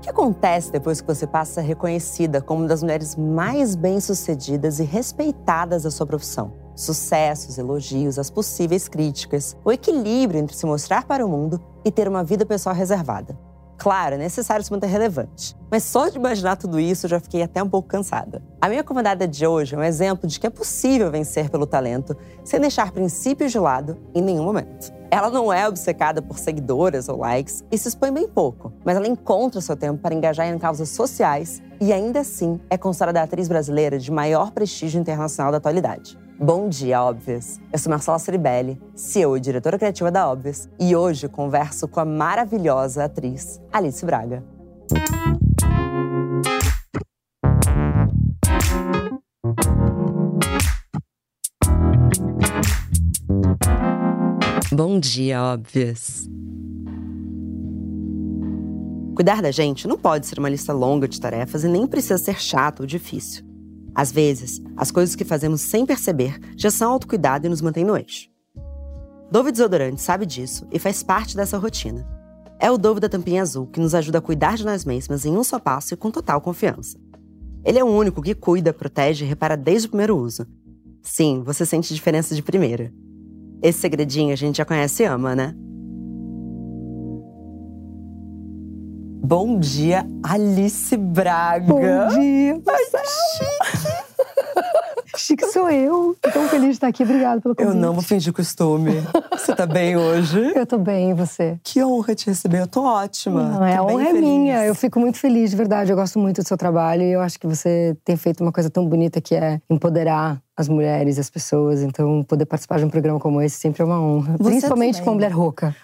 O que acontece depois que você passa reconhecida como uma das mulheres mais bem-sucedidas e respeitadas da sua profissão? Sucessos, elogios, as possíveis críticas, o equilíbrio entre se mostrar para o mundo e ter uma vida pessoal reservada. Claro, é necessário se manter relevante. Mas só de imaginar tudo isso eu já fiquei até um pouco cansada. A minha convidada de hoje é um exemplo de que é possível vencer pelo talento sem deixar princípios de lado em nenhum momento. Ela não é obcecada por seguidoras ou likes e se expõe bem pouco, mas ela encontra seu tempo para engajar em causas sociais e ainda assim é considerada a atriz brasileira de maior prestígio internacional da atualidade. Bom dia, Óbvias! Eu sou Marcela Ceribelli, CEO e diretora criativa da Óbvias, e hoje converso com a maravilhosa atriz Alice Braga. Bom dia, Óbvias! Cuidar da gente não pode ser uma lista longa de tarefas e nem precisa ser chato ou difícil. Às vezes, as coisas que fazemos sem perceber já são autocuidado e nos mantêm no eixo. Dove Desodorante sabe disso e faz parte dessa rotina. É o Dove da tampinha azul que nos ajuda a cuidar de nós mesmas em um só passo e com total confiança. Ele é o único que cuida, protege e repara desde o primeiro uso. Sim, você sente diferença de primeira. Esse segredinho a gente já conhece e ama, né? Bom dia, Alice Braga. Bom dia, Ai. Chique sou eu. Feliz de estar aqui. Obrigada pelo convite. Eu não vou fingir costume. Você tá bem hoje? Eu tô bem, e você? Que honra te receber. Eu tô ótima. Não, é, tô a honra é minha. Eu fico muito feliz, de verdade. Eu gosto muito do seu trabalho e eu acho que você tem feito uma coisa tão bonita que é empoderar as mulheres, as pessoas. Então, poder participar de um programa como esse sempre é uma honra. Você Principalmente também. com mulher rouca.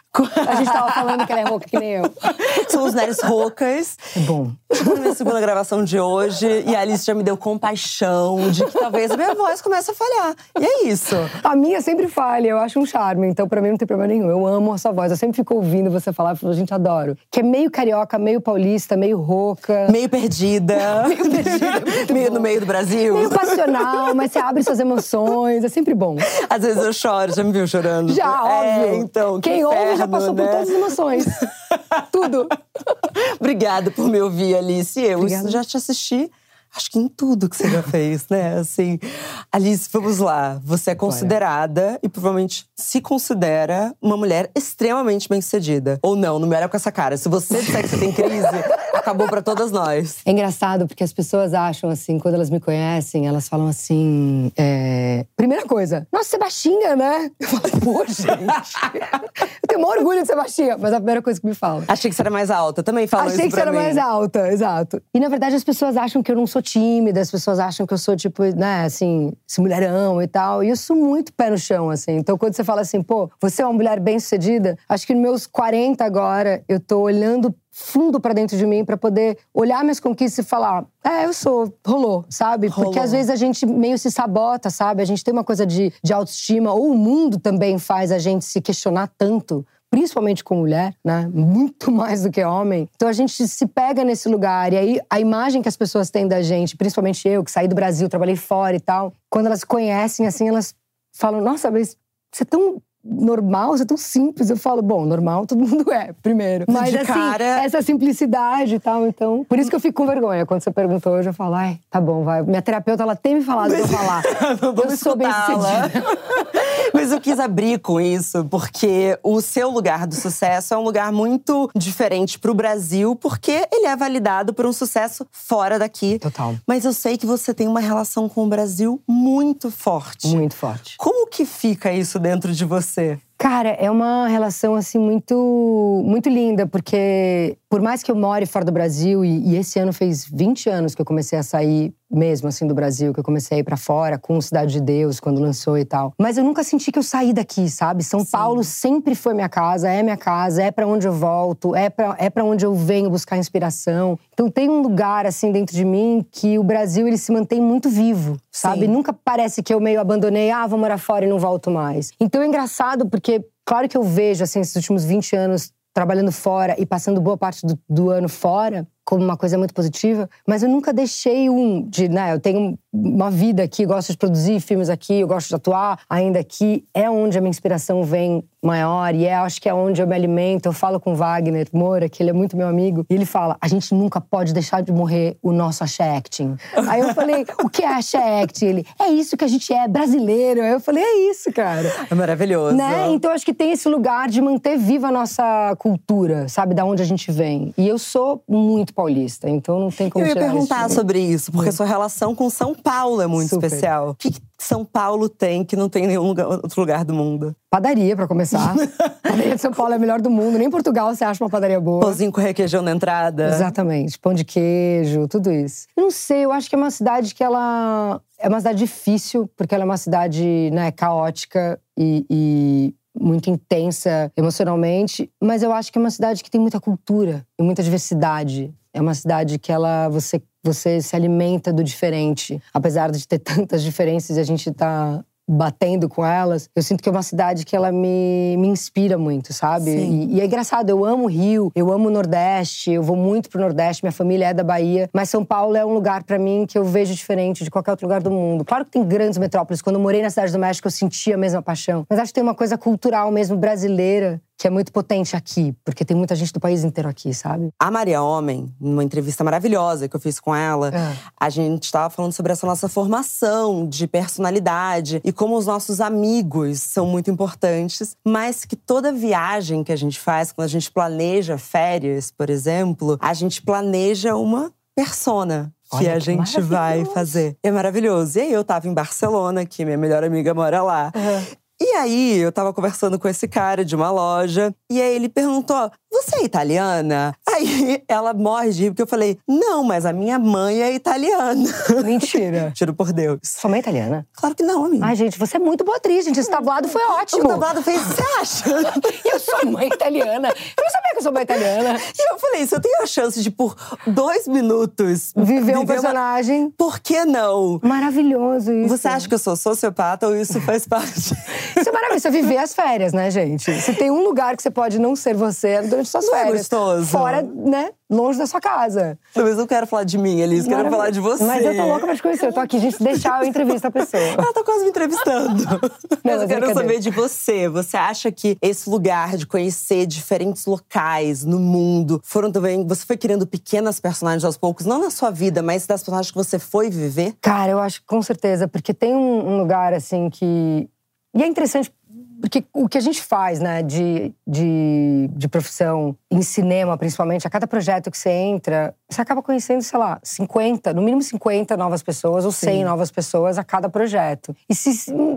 A gente tava falando que ela é rouca que nem eu. Somos mulheres roucas. É bom. Chegou minha segunda gravação de hoje e a Alice já me deu compaixão de que talvez a minha voz comece a falhar. E é isso. A minha sempre falha, eu acho um charme, então pra mim não tem problema nenhum. Eu amo a sua voz, eu sempre fico ouvindo você falar, eu falo, gente, adoro. Que é meio carioca, meio paulista, meio rouca. Meio perdida. Meio perdida, é Meio no meio do Brasil. Meio passional, mas você abre suas emoções, é sempre bom. Às vezes eu choro, já me viu chorando? Já, é, óbvio. então, que Quem ouve já passou né? por todas as emoções. Tudo. Obrigada por me ouvir, Alice. Eu Obrigada. já te assisti, acho que em tudo que você já fez, né? Assim, Alice, vamos lá. Você é considerada e provavelmente se considera uma mulher extremamente bem-sucedida. Ou não, não me olha com essa cara. Se você disser que você tem crise, acabou pra todas nós. É engraçado porque as pessoas acham assim, quando elas me conhecem, elas falam assim. é, Primeira coisa, nossa, você é baixinha, né? Eu falo, pô, gente. eu tenho maior orgulho de ser baixinha, mas é a primeira coisa que me falam. Achei que você era mais alta. Também falam Achei isso que você era mim. mais alta, exato. E na verdade as pessoas acham que eu não sou tímida, as pessoas acham que eu sou, tipo, né, assim, esse mulherão e tal. E eu sou muito pé no chão, assim. Então quando você fala assim, pô, você é uma mulher bem sucedida, acho que nos meus 40 agora, eu tô olhando fundo pra dentro de mim pra poder olhar minhas conquistas e falar, é, eu sou, rolou, sabe? Porque Rolou. às vezes a gente meio se sabota, sabe? A gente tem uma coisa de, de autoestima, ou o mundo também faz a gente se questionar tanto principalmente com mulher, né? Muito mais do que homem. Então a gente se pega nesse lugar e aí a imagem que as pessoas têm da gente, principalmente eu que saí do Brasil, trabalhei fora e tal, quando elas conhecem assim, elas falam: "Nossa, mas você é tão normal, você é tão simples". Eu falo: "Bom, normal todo mundo é, primeiro". Mas De assim, cara- essa simplicidade e tal, então, por isso que eu fico com vergonha quando você perguntou hoje, eu falo: "Ai, tá bom, vai". Minha terapeuta ela tem me falado pra eu falar. Eu sou bem sucedida. Mas eu quis abrir com isso, porque o seu lugar do sucesso é um lugar muito diferente pro Brasil, porque ele é validado por um sucesso fora daqui. Total. Mas eu sei que você tem uma relação com o Brasil muito forte. Muito forte. Como que fica isso dentro de você? Cara, é uma relação assim muito muito linda, porque por mais que eu more fora do Brasil e, e esse ano fez 20 anos que eu comecei a sair mesmo assim do Brasil, que eu comecei a ir pra fora com Cidade de Deus quando lançou e tal. Mas eu nunca senti que eu saí daqui, sabe? São Paulo sempre foi minha casa, é minha casa, é pra onde eu volto, é pra é para onde eu venho buscar inspiração. Então tem um lugar assim dentro de mim que o Brasil ele se mantém muito vivo, sabe? Sim. Nunca parece que eu meio abandonei, ah, vou morar fora e não volto mais. Então é engraçado porque, claro que eu vejo, assim, esses últimos 20 anos trabalhando fora e passando boa parte do, do ano fora como uma coisa muito positiva, mas eu nunca deixei um de, né, eu tenho uma vida aqui, gosto de produzir filmes aqui, eu gosto de atuar ainda aqui. É onde a minha inspiração vem maior e é, acho que é onde eu me alimento. Eu falo com Wagner Moura, que ele é muito meu amigo, e ele fala: a gente nunca pode deixar de morrer o nosso axé acting. Aí eu falei: o que é axé acting? Ele: é isso que a gente é, brasileiro. Aí eu falei: é isso, cara. É maravilhoso. Né? Então acho que tem esse lugar de manter viva a nossa cultura, sabe, da onde a gente vem. E eu sou muito paulista, então não tem como Eu ia perguntar sobre isso, porque sua relação com São Paulo é muito Super. especial. O que São Paulo tem que não tem em nenhum lugar- outro lugar do mundo? Padaria, pra começar. padaria de São Paulo é a melhor do mundo. Nem em Portugal você acha uma padaria boa. Pãozinho com requeijão na entrada. Exatamente. Pão de queijo, tudo isso. Eu não sei, eu acho que é uma cidade que ela. É uma cidade difícil, porque ela é uma cidade né, caótica e, e muito intensa emocionalmente. Mas eu acho que é uma cidade que tem muita cultura e muita diversidade. É uma cidade que ela você, você se alimenta do diferente. Apesar de ter tantas diferenças e a gente tá batendo com elas, eu sinto que é uma cidade que ela me, me inspira muito, sabe? E, e é engraçado, eu amo o Rio, eu amo o Nordeste, eu vou muito pro Nordeste, minha família é da Bahia, mas São Paulo é um lugar pra mim que eu vejo diferente de qualquer outro lugar do mundo. Claro que tem grandes metrópoles, quando eu morei na Cidade do México eu sentia a mesma paixão, mas acho que tem uma coisa cultural mesmo brasileira que é muito potente aqui, porque tem muita gente do país inteiro aqui, sabe? A Maria Homem, numa entrevista maravilhosa que eu fiz com ela, É. a gente estava falando sobre essa nossa formação de personalidade e como os nossos amigos são muito importantes, mas que toda viagem que a gente faz, quando a gente planeja férias, por exemplo, a gente planeja uma persona. Que Olha a que gente vai fazer. É maravilhoso. E aí eu tava em Barcelona, que minha melhor amiga mora lá. E aí, eu tava conversando com esse cara de uma loja, e aí ele perguntou: Você é italiana? Aí ela morre de rir, porque eu falei: Não, mas a minha mãe é italiana. Mentira. Juro por Deus. Sua mãe é italiana? Claro que não, amiga. Ai, gente, você é muito boa atriz, gente. Esse tabuado foi ótimo. o tablado fez, você acha? Eu sou mãe italiana. Eu não sabia que eu sou mãe italiana. e eu falei: Se eu tenho a chance de, por dois minutos, Viver um uma- personagem Por que não? maravilhoso isso. Você acha que eu sou sociopata ou isso faz parte? Isso é maravilhoso. Isso é viver as férias, né, gente? Se tem um lugar que você pode não ser você é durante suas Não é férias. gostoso? Fora, né? Longe da sua casa. Mas eu não quero falar de mim, Elis, quero falar de você. Mas eu tô louca pra te conhecer. Eu tô aqui, gente, deixar eu entrevistar a pessoa. Ela tá quase me entrevistando. Mas mas eu é quero saber de você. Você acha que esse lugar de conhecer diferentes locais no mundo foram também. Você foi criando pequenas personagens aos poucos, não na sua vida, mas das personagens que você foi viver? Cara, eu acho que com certeza, porque tem um, um lugar assim que. E é interessante, porque o que a gente faz, né, de, de, de profissão, em cinema principalmente, a cada projeto que você entra, você acaba conhecendo, sei lá, 50, no mínimo 50 novas pessoas ou 100 Sim. novas pessoas a cada projeto. E se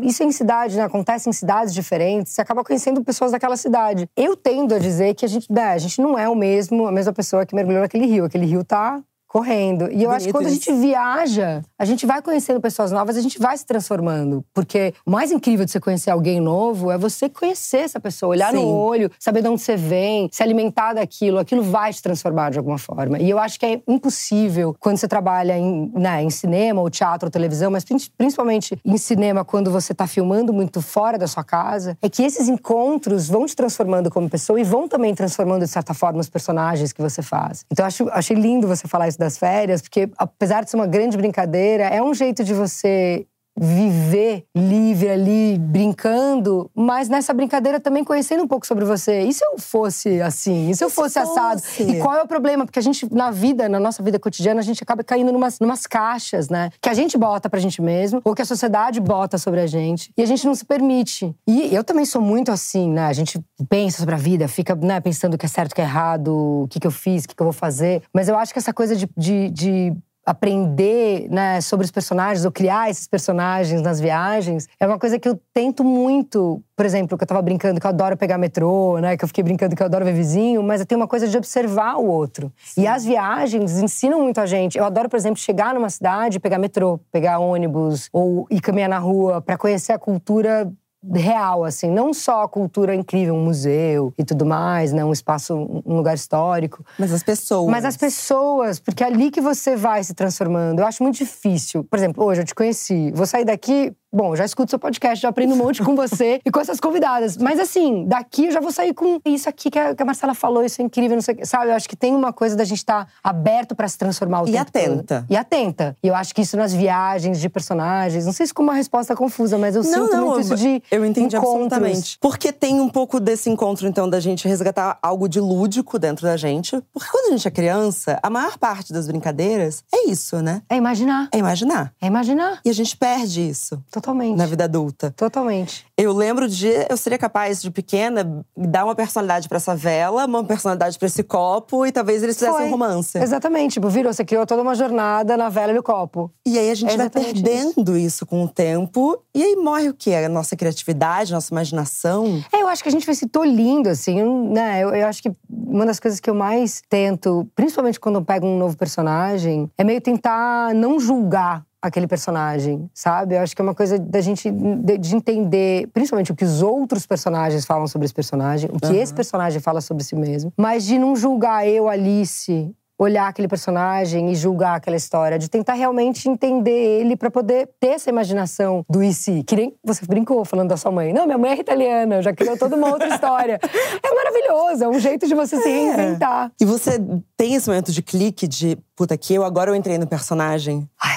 isso é em cidade, né, acontece em cidades diferentes, você acaba conhecendo pessoas daquela cidade. Eu tendo a dizer que a gente, né, a gente não é o mesmo, a mesma pessoa que mergulhou naquele rio. Aquele rio tá correndo. E eu acho que Bonito quando a gente viaja, a gente vai conhecendo pessoas novas, a gente vai se transformando. Porque o mais incrível de você conhecer alguém novo é você conhecer essa pessoa, olhar no Sim. olho, saber de onde você vem, se alimentar daquilo. Aquilo vai te transformar de alguma forma. E eu acho que é impossível quando você trabalha em, né, em cinema, ou teatro, ou televisão, mas prin- principalmente em cinema, quando você tá filmando muito fora da sua casa, é que esses encontros vão te transformando como pessoa e vão também transformando, de certa forma, os personagens que você faz. Então, eu acho, achei lindo você falar isso das férias, porque apesar de ser uma grande brincadeira, é um jeito de você viver livre ali, brincando, mas nessa brincadeira também conhecendo um pouco sobre você. E se eu fosse assim? E se eu E se fosse assado? fosse? E qual é o problema? Porque a gente, na vida, na nossa vida cotidiana, a gente acaba caindo numas, numas caixas, né? Que a gente bota pra gente mesmo, ou que a sociedade bota sobre a gente. E a gente não se permite. E eu também sou muito assim, né? A gente pensa sobre a vida, fica né, pensando o que é certo, o que é errado, o que, que eu fiz, o que, que eu vou fazer. Mas eu acho que essa coisa de- de- de aprender né, sobre os personagens, ou criar esses personagens nas viagens, é uma coisa que eu tento muito. Por exemplo, que eu tava brincando que eu adoro pegar metrô, né? Que eu fiquei brincando que eu adoro ver vizinho, mas eu tenho uma coisa de observar o outro. E as viagens ensinam muito a gente. Eu adoro, por exemplo, chegar numa cidade, pegar metrô, pegar ônibus, ou ir caminhar na rua, para conhecer a cultura real, assim, não só a cultura incrível, um museu e tudo mais, né, um espaço, um lugar histórico, Mas as pessoas. mas as pessoas, porque é ali que você vai se transformando. Eu acho muito difícil. Por exemplo, hoje eu te conheci, vou sair daqui, Bom, já escuto seu podcast, já aprendo um monte com você e com essas convidadas. Mas assim, daqui eu já vou sair com isso aqui que a, que a Marcela falou, isso é incrível, não sei o que. Sabe, eu acho que tem uma coisa da gente estar tá aberto para se transformar o e tempo atenta. Todo. E atenta. E eu acho que isso nas viagens de personagens, não sei se com uma resposta confusa, mas eu não, sinto não, muito isso de Eu entendi encontros. absolutamente. Porque tem um pouco desse encontro, então, da gente resgatar algo de lúdico dentro da gente. Porque quando a gente é criança, a maior parte das brincadeiras é isso, né? É imaginar. É imaginar. É imaginar. E a gente perde isso. Totalmente. Na vida adulta. Totalmente. Eu lembro de eu seria capaz de pequena dar uma personalidade para essa vela, uma personalidade para esse copo e talvez eles fizessem um romance. Exatamente, tipo, virou, você criou toda uma jornada na vela e no copo. E aí a gente é vai perdendo isso. isso. com o tempo e aí morre o quê? A nossa criatividade, a nossa imaginação. É, eu acho que a gente vai se tolindo assim, né? Eu, eu acho que uma das coisas que eu mais tento, principalmente quando eu pego um novo personagem, é meio tentar não julgar aquele personagem, sabe? Eu acho que é uma coisa da gente de, de, entender, principalmente o que os outros personagens falam sobre esse personagem, o que uhum. esse personagem fala sobre si mesmo, mas de não julgar eu, Alice, olhar aquele personagem e julgar aquela história, de tentar realmente entender ele para poder ter essa imaginação do e se. Que nem você brincou falando da sua mãe. Não, minha mãe é italiana, já criou toda uma outra história. É maravilhoso, é um jeito de você se é. reinventar. E você tem esse momento de clique de, puta, que eu agora eu entrei no personagem. Ai.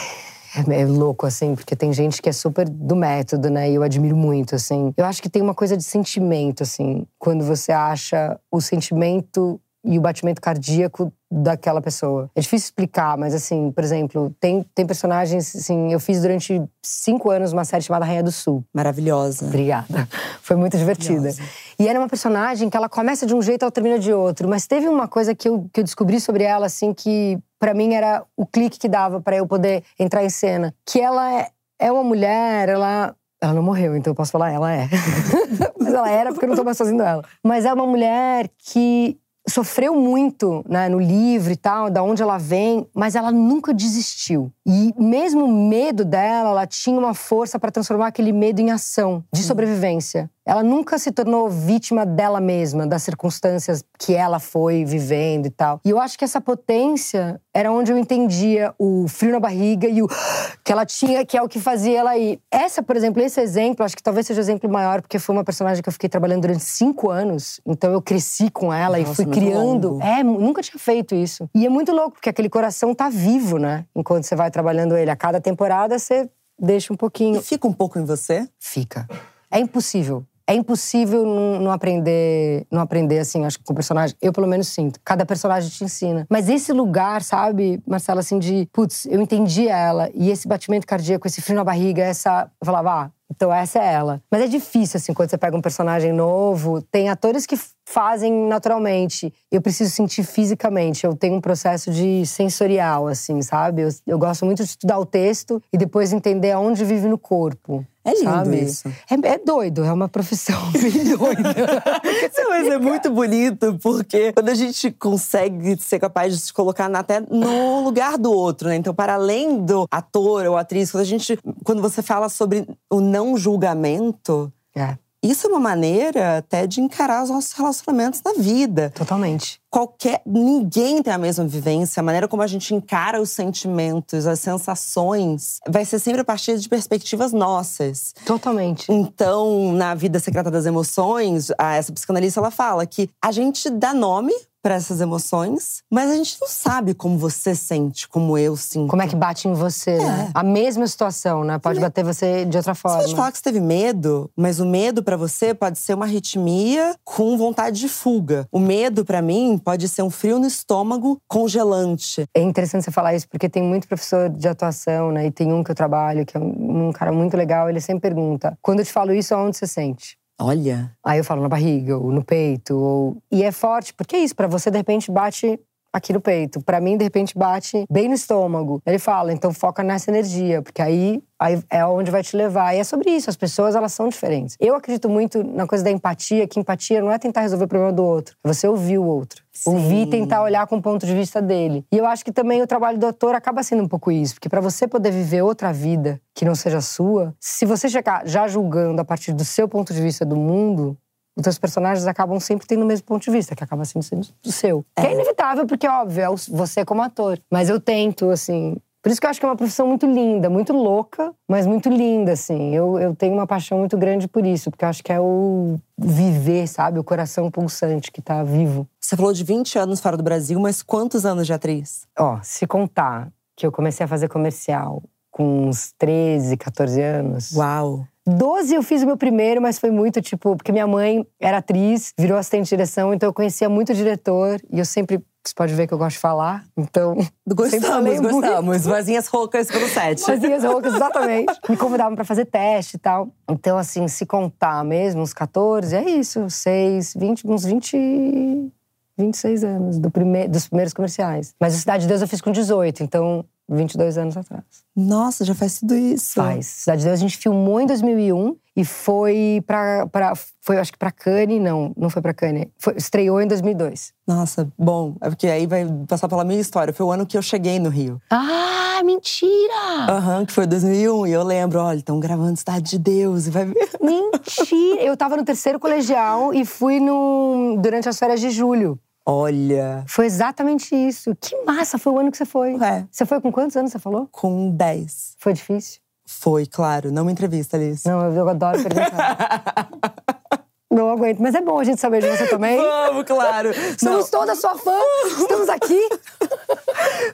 É, é, louco, assim, porque tem gente que é super do método, né? E eu admiro muito, assim. Eu acho que tem uma coisa de sentimento, assim. Quando você acha o sentimento e o batimento cardíaco daquela pessoa. É difícil explicar, mas assim, por exemplo, tem, tem personagens, assim, eu fiz durante cinco anos uma série chamada Rainha do Sul. Maravilhosa. Obrigada. Foi muito divertida. E era uma personagem que ela começa de um jeito, ela termina de outro. Mas teve uma coisa que eu, que eu descobri sobre ela, assim, que para mim era o clique que dava para eu poder entrar em cena. Que ela é, é uma mulher, ela ela não morreu, então eu posso falar, ela é. Mas ela era porque eu não tô mais fazendo ela. Mas é uma mulher que sofreu muito né, no livro e tal, da onde ela vem, mas ela nunca desistiu. E mesmo o medo dela, ela tinha uma força para transformar aquele medo em ação, de sobrevivência. Ela nunca se tornou vítima dela mesma, das circunstâncias que ela foi vivendo e tal. E eu acho que essa potência era onde eu entendia o frio na barriga e o que ela tinha, que é o que fazia ela ir. Essa, por exemplo, esse exemplo, acho que talvez seja o exemplo maior, porque foi uma personagem que eu fiquei trabalhando durante cinco anos. Então eu cresci com ela Nossa, e fui criando. Longo. É, nunca tinha feito isso. E é muito louco, porque aquele coração tá vivo, né? Enquanto você vai trabalhando ele. A cada temporada você deixa um pouquinho. E fica um pouco em você? Fica. É impossível é impossível não, aprender, não aprender assim, acho que com o personagem. Eu pelo menos sinto. Cada personagem te ensina. Mas esse lugar, sabe, Marcela, assim de, putz, eu entendi ela e esse batimento cardíaco, esse frio na barriga, essa, eu falava, ah, então essa é ela. Mas é difícil, assim, quando você pega um personagem novo. Tem atores que fazem naturalmente. Eu preciso sentir fisicamente. Eu tenho um processo de sensorial, assim, sabe? Eu, eu gosto muito de estudar o texto e depois entender aonde vive no corpo. É lindo sabe? isso. É, é, doido, é uma profissão bem doida. Mas é muito bonito, porque quando a gente consegue ser capaz de se colocar até no lugar do outro, né? Então, para além do ator ou atriz, quando a gente. Quando você fala sobre o não julgamento. É. Isso é uma maneira até de encarar os nossos relacionamentos na vida. Totalmente. Qualquer. Ninguém tem a mesma vivência. A maneira como a gente encara os sentimentos, as sensações, vai ser sempre a partir de perspectivas nossas. Totalmente. Então, na vida secreta das emoções, essa psicanalista ela fala que a gente dá nome para essas emoções, mas a gente não sabe como você sente, como eu sinto. Como é que bate em você, é. né? A mesma situação, né? Pode bater você de outra forma. Você pode falar que você teve medo, mas o medo para você pode ser uma arritmia com vontade de fuga. O medo para mim pode ser um frio no estômago congelante. É interessante você falar isso porque tem muito professor de atuação, né? E tem um que eu trabalho que é um cara muito legal, ele sempre pergunta: "Quando eu te falo isso, aonde você sente?" Olha. Aí eu falo na barriga, ou no peito, ou... E é forte, porque é isso, para você de repente bate aqui no peito. Para mim, de repente, bate bem no estômago. Ele fala, então foca nessa energia, porque aí, aí é onde vai te levar. E é sobre isso, as pessoas, elas são diferentes. Eu acredito muito na coisa da empatia, que empatia não é tentar resolver o problema do outro, é você ouvir o outro. Sim. Ouvir e tentar olhar com o ponto de vista dele. E eu acho que também o trabalho do ator acaba sendo um pouco isso, porque para você poder viver outra vida que não seja sua, se você chegar já julgando a partir do seu ponto de vista do mundo, os teus personagens acabam sempre tendo o mesmo ponto de vista, que acaba sendo, sendo o seu. É. Que é inevitável, porque, óbvio, é você como ator. Mas eu tento, assim, Por isso que eu acho que é uma profissão muito linda, muito louca, mas muito linda, assim. Eu, eu tenho uma paixão muito grande por isso, porque eu acho que é o viver, sabe? O coração pulsante que tá vivo. Você falou de 20 anos fora do Brasil, mas quantos anos de atriz? Ó, se contar que eu comecei a fazer comercial com uns 13, 14 anos. Uau! 12 eu fiz o meu primeiro, mas foi muito tipo, porque minha mãe era atriz, virou assistente de direção, então eu conhecia muito o diretor e eu sempre você pode ver que eu gosto de falar, então. Gostamos, gostamos. Vozinhas roucas pelo set. Vozinhas roucas, exatamente. Me convidavam para fazer teste e tal. Então, assim, se contar mesmo, uns 14, é isso, 6, 20, uns 20. 26 anos do prime dos primeiros comerciais. Mas a Cidade de Deus eu fiz com 18, então 22 anos atrás. Nossa, já faz tudo isso. Faz. Cidade de Deus a gente filmou em 2001 e foi pra, pra foi acho que pra Cannes, não, não foi pra Cannes. Foi, estreou em 2002. Nossa, bom, é porque aí vai passar pela minha história. Foi o ano que eu cheguei no Rio. Ah, mentira! Aham, uhum, que foi 2001 e eu lembro, olha, estão gravando Cidade de Deus e vai ver. Mentira! eu tava no terceiro colegial e fui no durante as férias de julho. Olha. Foi exatamente isso. Que massa foi o ano que você foi. É. Você foi com quantos anos, você falou? Com 10. Foi difícil? Foi, claro. Não me entrevista, Alice. Não, eu adoro perguntar. Não aguento. Mas é bom a gente saber de você também. Vamos, claro. Somos Não. toda sua fã. Estamos aqui.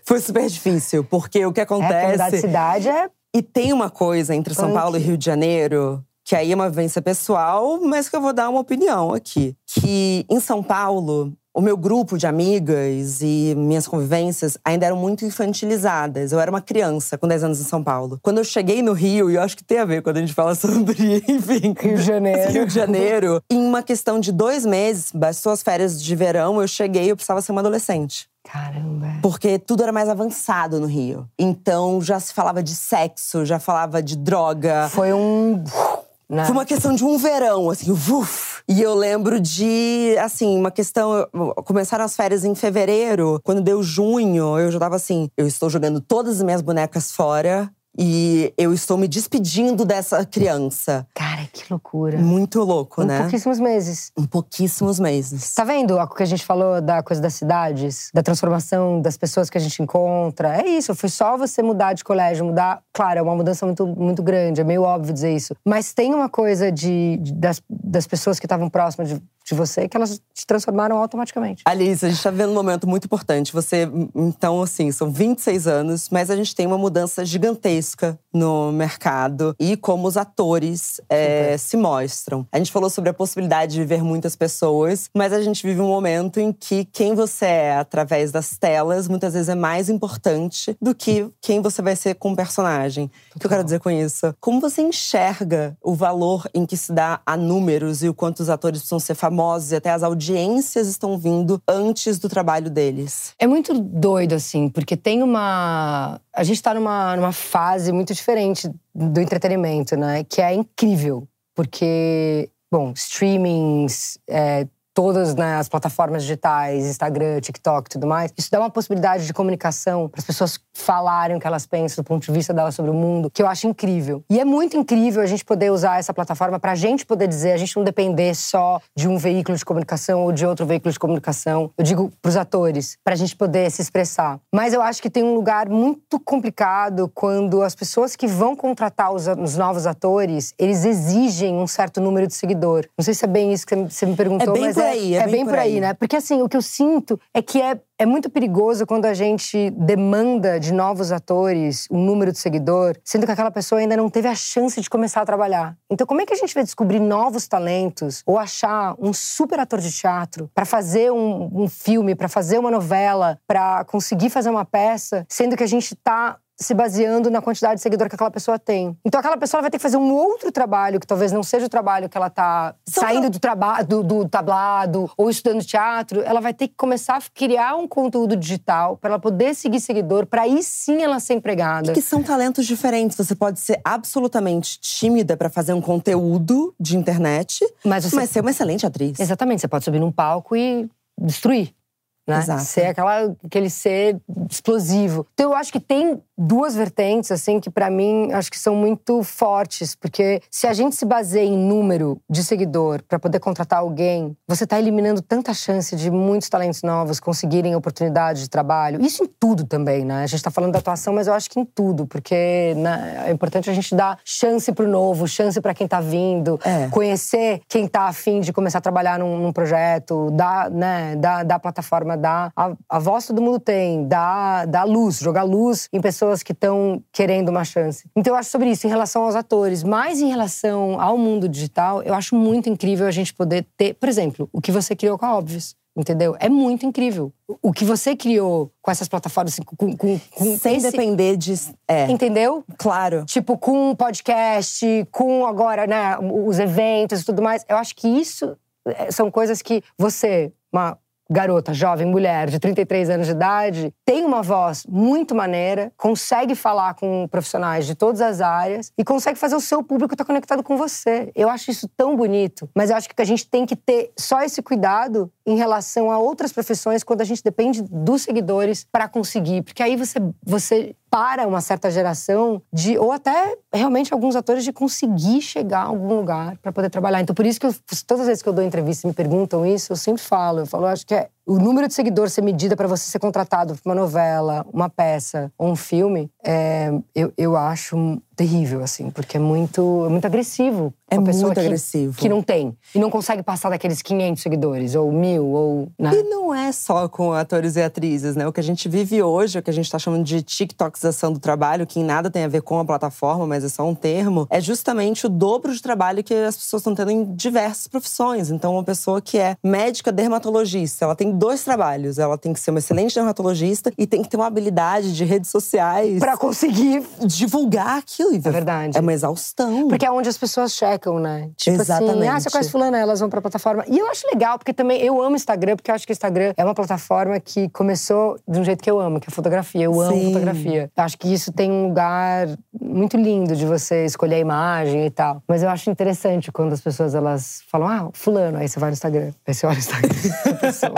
Foi super difícil, porque o que acontece. É, de cidade é. E tem uma coisa entre São Paulo e Rio de Janeiro que aí é uma vivência pessoal, mas que eu vou dar uma opinião aqui. Que em São Paulo, o meu grupo de amigas e minhas convivências ainda eram muito infantilizadas. Eu era uma criança com 10 anos em São Paulo. Quando eu cheguei no Rio, e eu acho que tem a ver quando a gente fala sobre, enfim, Rio de Janeiro. Rio de Janeiro. em uma questão de dois meses, bastou as férias de verão, eu cheguei e eu precisava ser uma adolescente. Caramba. Porque tudo era mais avançado no Rio. Então já se falava de sexo, já falava de droga. Foi um né? Foi uma questão de um verão, assim, uf. E eu lembro de, assim, uma questão. Começaram as férias em fevereiro. Quando deu junho, eu já tava assim: eu estou jogando todas as minhas bonecas fora. E eu estou me despedindo dessa criança. Cara, que loucura. Muito louco, em né? Em pouquíssimos meses. Em pouquíssimos meses. Tá vendo o que a gente falou da coisa das cidades, da transformação das pessoas que a gente encontra? É isso, foi só você mudar de colégio, mudar. Claro, é uma mudança muito, muito grande, é meio óbvio dizer isso. Mas tem uma coisa de, de das, das pessoas que estavam próximas de de você que elas te transformaram automaticamente. Alice, a gente está vivendo um momento muito importante. Você, então, assim, são 26 anos, mas a gente tem uma mudança gigantesca no mercado e como os atores é, se mostram. A gente falou sobre a possibilidade de viver muitas pessoas, mas a gente vive um momento em que quem você é através das telas muitas vezes é mais importante do que quem você vai ser com o personagem. O que eu quero dizer com isso? Como você enxerga o valor em que se dá a números e o quanto os atores precisam ser famosos e até as audiências estão vindo antes do trabalho deles. É muito doido, assim, porque tem uma. A gente tá numa, numa fase muito diferente do entretenimento, né? Que é incrível. Porque, bom, streamings, é, todas né, as plataformas digitais, Instagram, TikTok e tudo mais, isso dá uma possibilidade de comunicação para as pessoas falarem o que elas pensam do ponto de vista delas sobre o mundo, que eu acho incrível. E é muito incrível a gente poder usar essa plataforma para a gente poder dizer, a gente não depender só de um veículo de comunicação ou de outro veículo de comunicação. Eu digo para os atores, para a gente poder se expressar. Mas eu acho que tem um lugar muito complicado quando as pessoas que vão contratar os, os novos atores, eles exigem um certo número de seguidor. Não sei se é bem isso que você me perguntou, é mas é aí, é, é bem, por aí. aí, né? Porque assim, o que eu sinto é que é, é muito perigoso quando a gente demanda de novos atores um número de seguidor, sendo que aquela pessoa ainda não teve a chance de começar a trabalhar. Então, como é que a gente vai descobrir novos talentos ou achar um super ator de teatro para fazer um, um filme, para fazer uma novela, para conseguir fazer uma peça, sendo que a gente tá se baseando na quantidade de seguidor que aquela pessoa tem. Então aquela pessoa vai ter que fazer um outro trabalho, que talvez não seja o trabalho que ela tá então, saindo do, trabalho do, do tablado ou estudando teatro. Ela vai ter que começar a criar um conteúdo digital para ela poder seguir seguidor, para aí sim ela ser empregada. E que são talentos diferentes. Você pode ser absolutamente tímida para fazer um conteúdo de internet, mas, você... mas ser uma excelente atriz. Exatamente. Você pode subir num palco e destruir. né? Exato. Ser aquela, aquele ser explosivo. Então eu acho que tem duas vertentes, assim, que para mim acho que são muito fortes. Porque se a gente se baseia em número de seguidor para poder contratar alguém, você tá eliminando tanta chance de muitos talentos novos conseguirem oportunidade de trabalho. Isso em tudo também, né? A gente tá falando da atuação, mas eu acho que em tudo. Porque né, é importante a gente dar chance pro novo, chance para quem tá vindo, É. conhecer quem tá afim de começar a trabalhar num, num projeto, dar, né, dar, dar plataforma, dar a, a voz todo mundo tem, dar, dar luz, jogar luz em pessoas que estão querendo uma chance. Então eu acho sobre isso em relação aos atores, mas em relação ao mundo digital, eu acho muito incrível a gente poder ter, por exemplo, o que você criou com a Óbvios. Entendeu? É muito incrível. O- que você criou com essas plataformas, assim, com, com, com Sem esse- depender de. É, Entendeu? claro. Tipo, com podcast, com agora, né, os eventos e tudo mais. Eu acho que isso eh, são coisas que você, uma garota, jovem, mulher de 33 anos de idade, tem uma voz muito maneira, consegue falar com profissionais de todas as áreas e consegue fazer o seu público estar conectado com você. Eu acho isso tão bonito, mas eu acho que a gente tem que ter só esse cuidado em relação a outras profissões quando a gente depende dos seguidores para conseguir, porque aí você você para uma certa geração de ou até realmente alguns atores de conseguir chegar a algum lugar para poder trabalhar. Então por isso que eu, todas as vezes que eu dou entrevista e me perguntam isso, eu sempre falo, eu falo, acho que é o número de seguidores ser medida para você ser contratado para uma novela, uma peça ou um filme, é, eu, eu acho terrível assim, porque é muito é muito agressivo. É uma pessoa muito que, agressivo. que não tem e não consegue passar daqueles 500 seguidores ou mil ou né? E não é só com atores e atrizes, né? O que a gente vive hoje, o que a gente tá chamando de tiktokização do trabalho, que em nada tem a ver com a plataforma, mas é só um termo, é justamente o dobro de trabalho que as pessoas estão tendo em diversas profissões. Então, uma pessoa que é médica dermatologista, ela tem dois trabalhos. Ela tem que ser uma excelente dermatologista e tem que ter uma habilidade de redes sociais para conseguir divulgar aquilo. É verdade. É uma exaustão. Porque é onde as pessoas checam, né? Tipo assim, Exatamente. ah, você conhece fulana, elas vão pra plataforma. E eu acho legal, porque também eu amo Instagram, porque eu acho que o Instagram é uma plataforma que começou de um jeito que eu amo, que é fotografia. Eu amo Sim. fotografia. Eu acho que isso tem um lugar muito lindo de você escolher a imagem e tal. Mas eu acho interessante quando as pessoas, elas falam, ah, fulano. Aí você vai no Instagram. Aí você olha o Instagram da pessoa.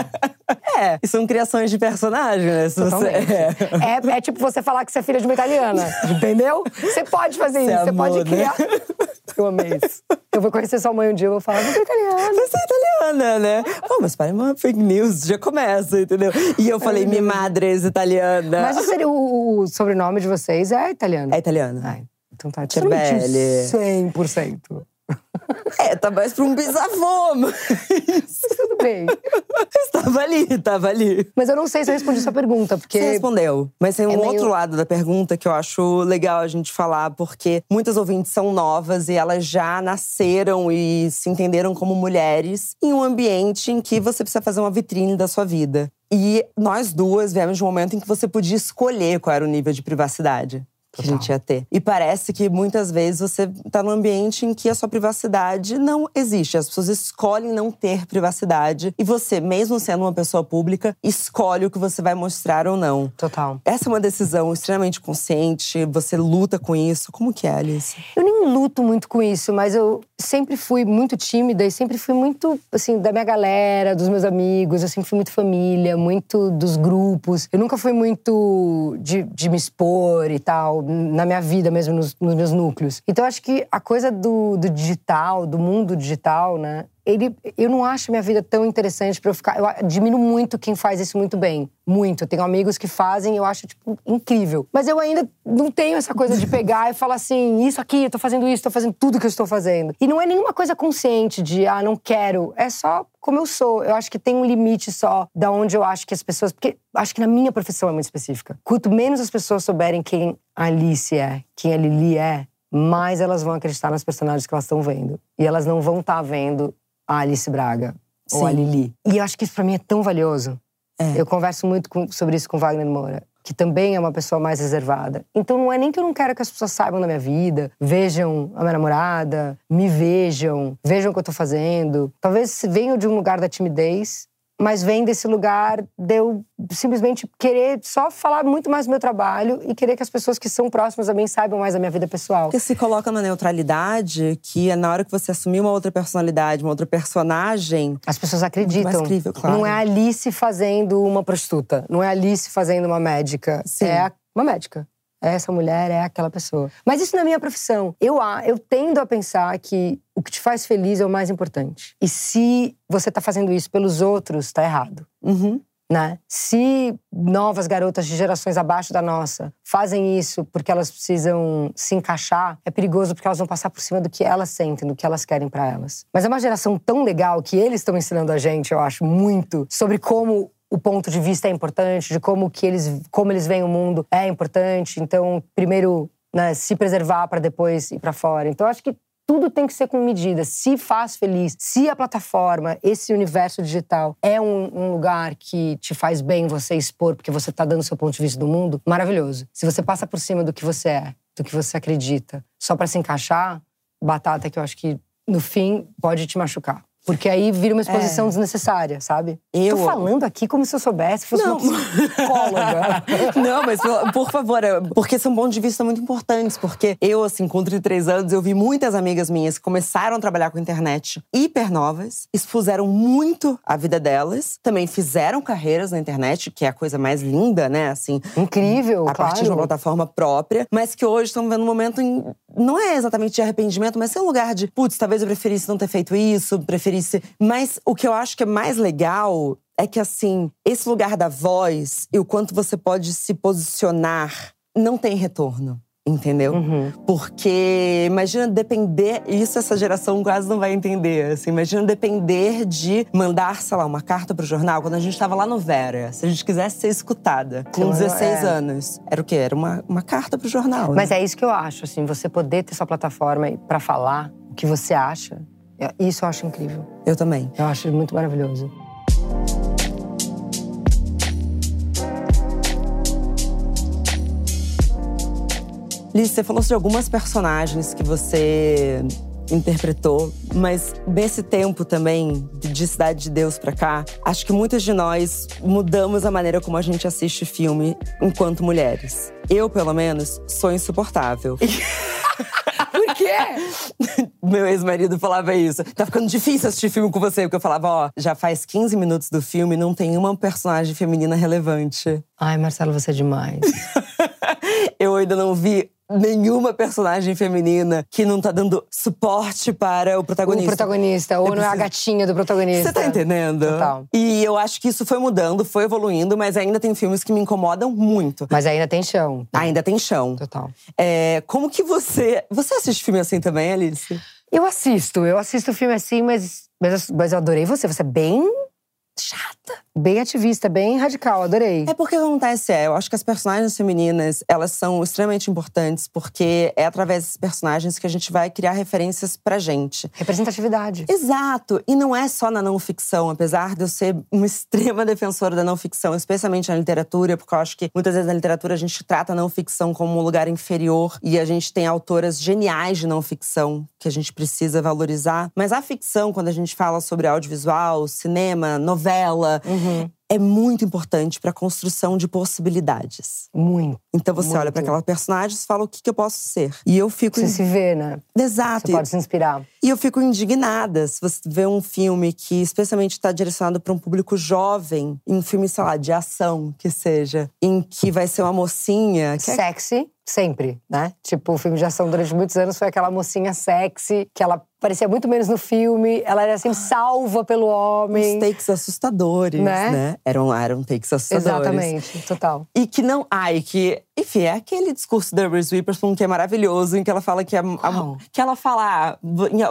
É, e são criações de personagem, né? Se você- é. É, é tipo você falar que você é filha de uma italiana, entendeu? Você pode fazer isso, você pode né? criar. Eu amei isso. Eu vou conhecer sua mãe um dia e vou falar, você é italiana. Você é italiana, né? Pô, mas para uma fake news, já começa, entendeu? E eu falei, mi madre é italiana. Mas o, seria- o- o sobrenome de vocês é italiano. É italiana. Ai, então tá. Belle. 100%. É, tá mais pra um bisavô, mas Tudo bem. tava ali, tava ali. Mas eu não sei se eu respondi sua pergunta, porque… Você respondeu. Mas tem um É meio- outro lado da pergunta que eu acho legal a gente falar, porque muitas ouvintes são novas e elas já nasceram e se entenderam como mulheres em um ambiente em que você precisa fazer uma vitrine da sua vida. E nós duas viemos de um momento em que você podia escolher qual era o nível de privacidade. Que a gente ia ter. E parece que muitas vezes você tá num ambiente em que a sua privacidade não existe. As pessoas escolhem não ter privacidade. E você, mesmo sendo uma pessoa pública, escolhe o que você vai mostrar ou não. Total. Essa é uma decisão extremamente consciente, você luta com isso. Como que é, Alice? Eu nem luto muito com isso, mas eu sempre fui muito tímida e sempre fui muito, assim, da minha galera, dos meus amigos. Eu sempre fui muito família, muito dos grupos. Eu nunca fui muito de, de me expor e tal, na minha vida mesmo, nos, nos meus núcleos. Então, acho que a coisa do, do digital, do mundo digital, né? Ele, eu não acho minha vida tão interessante pra eu ficar. Eu admiro muito quem faz isso muito bem. Muito. Tenho amigos que fazem, eu acho, tipo, incrível. Mas eu ainda não tenho essa coisa de pegar e falar assim: isso aqui, eu tô fazendo isso, tô fazendo tudo que eu estou fazendo. E não é nenhuma coisa consciente de, ah, não quero. É só como eu sou. Eu acho que tem um limite só da onde eu acho que as pessoas. Porque acho que na minha profissão é muito específica. Quanto menos as pessoas souberem quem a Alice é, quem a Lili é, mais elas vão acreditar nas personagens que elas estão vendo. E elas não vão estar vendo a Alice Braga ou a Sim. Lili. E eu acho que isso pra mim é tão valioso. É. Eu converso muito com- sobre isso com Wagner Moura, que também é uma pessoa mais reservada. Então não é nem que eu não quero que as pessoas saibam da minha vida, vejam a minha namorada, me vejam, vejam o que eu tô fazendo. Talvez venham de um lugar da timidez, mas vem desse lugar de eu simplesmente querer só falar muito mais do meu trabalho e querer que as pessoas que são próximas a mim saibam mais da minha vida pessoal. Porque se coloca na neutralidade, que é na hora que você assumir uma outra personalidade, uma outra personagem. As pessoas acreditam. Mais crível, claro. Não é Alice fazendo uma prostituta. Não é Alice fazendo uma médica. Sim. É uma médica essa mulher é aquela pessoa. Mas isso não é minha profissão. Eu, eu tendo a pensar que o que te faz feliz é o mais importante. E se você tá fazendo isso pelos outros, tá errado. Uhum. Né? Se novas garotas de gerações abaixo da nossa fazem isso porque elas precisam se encaixar, é perigoso porque elas vão passar por cima do que elas sentem, do que elas querem para elas. Mas é uma geração tão legal que eles estão ensinando a gente, eu acho, muito sobre como o ponto de vista é importante, de como que eles, como eles veem o mundo é importante. Então, primeiro, né, se preservar para depois ir para fora. Então, acho que tudo tem que ser com medida. Se faz feliz, se a plataforma, esse universo digital é um, um lugar que te faz bem você expor, porque você está dando seu ponto de vista do mundo, maravilhoso. Se você passa por cima do que você é, do que você acredita, só para se encaixar, batata que eu acho que no fim pode te machucar. Porque aí vira uma exposição é. desnecessária, sabe? Eu tô falando aqui como se eu soubesse, fosse não. uma psicóloga. não, mas por favor, é, porque são pontos de vista muito importantes. Porque eu, assim, com 33 anos, eu vi muitas amigas minhas que começaram a trabalhar com internet hiper novas, expuseram muito a vida delas, também fizeram carreiras na internet, que é a coisa mais linda, né? Assim, incrível, a claro. partir de uma plataforma própria, mas que hoje estão vendo um momento em, não é exatamente de arrependimento, mas é um lugar de, putz, talvez eu preferisse não ter feito isso, preferisse preferisse. Mas o que eu acho que é mais legal é que, assim, esse lugar da voz e o quanto você pode se posicionar não tem retorno entendeu? Uhum. Porque imagina depender, isso essa geração quase não vai entender, assim, imagina depender de mandar, sei lá, uma carta pro jornal quando a gente tava lá no Vera, se a gente quisesse ser escutada, com então, 16 é. anos. Era o quê? Era uma, uma carta pro jornal. Mas né? é isso que eu acho, assim, você poder ter sua plataforma para falar o que você acha isso eu acho incrível. Eu também. Eu acho muito maravilhoso. Liz, você falou sobre algumas personagens que você interpretou, mas nesse tempo também de Cidade de Deus pra cá, acho que muitas de nós mudamos a maneira como a gente assiste filme enquanto mulheres. Eu, pelo menos, sou insuportável. Quê? Meu ex-marido falava isso. Tá ficando difícil assistir filme com você, porque eu falava, ó, já faz 15 minutos do filme, não tem uma personagem feminina relevante. Ai, Marcelo, você é demais. eu ainda não vi nenhuma personagem feminina que não tá dando suporte para o protagonista. O protagonista, ou não é a gatinha do protagonista. Você tá entendendo? Total. E eu acho que isso foi mudando, foi evoluindo, mas ainda tem filmes que me incomodam muito. Mas ainda tem chão. Ainda tem chão. Total. É, como que você. Você assiste filme assim também, Alice? Eu assisto, eu assisto filme assim, mas, mas, mas eu adorei você. Você é bem chata. Bem ativista, bem radical, adorei. É porque o que acontece é, eu acho que as personagens femininas, elas são extremamente importantes porque é através desses personagens que a gente vai criar referências pra gente. Representatividade. Exato. E não é só na não ficção, apesar de eu ser uma extrema defensora da não ficção, especialmente na literatura, porque eu acho que muitas vezes na literatura a gente trata a não ficção como um lugar inferior e a gente tem autoras geniais de não ficção que a gente precisa valorizar. Mas a ficção, quando a gente fala sobre audiovisual, cinema, novela, uhum Uhum. É muito importante para a construção de possibilidades. Muito. Então você muito. olha para aquela personagem e fala o que, que eu posso ser. E eu fico. Você in... se vê, né? Exato. Você pode se inspirar. E eu fico indignada se você vê um filme que especialmente está direcionado para um público jovem, em um filme, sei lá, de ação que seja, em que vai ser uma mocinha. Que é... Sexy. Sempre, né? Tipo, o filme de ação durante muitos anos foi aquela mocinha sexy, que ela parecia muito menos no filme, ela era sempre salva pelo homem. Os takes assustadores, né? né? Eram, eram takes assustadores. Exatamente, total. E que não. Ai, que enfim, é aquele discurso da Reese Witherspoon que é maravilhoso, em que ela fala que a, a que ela fala, ah,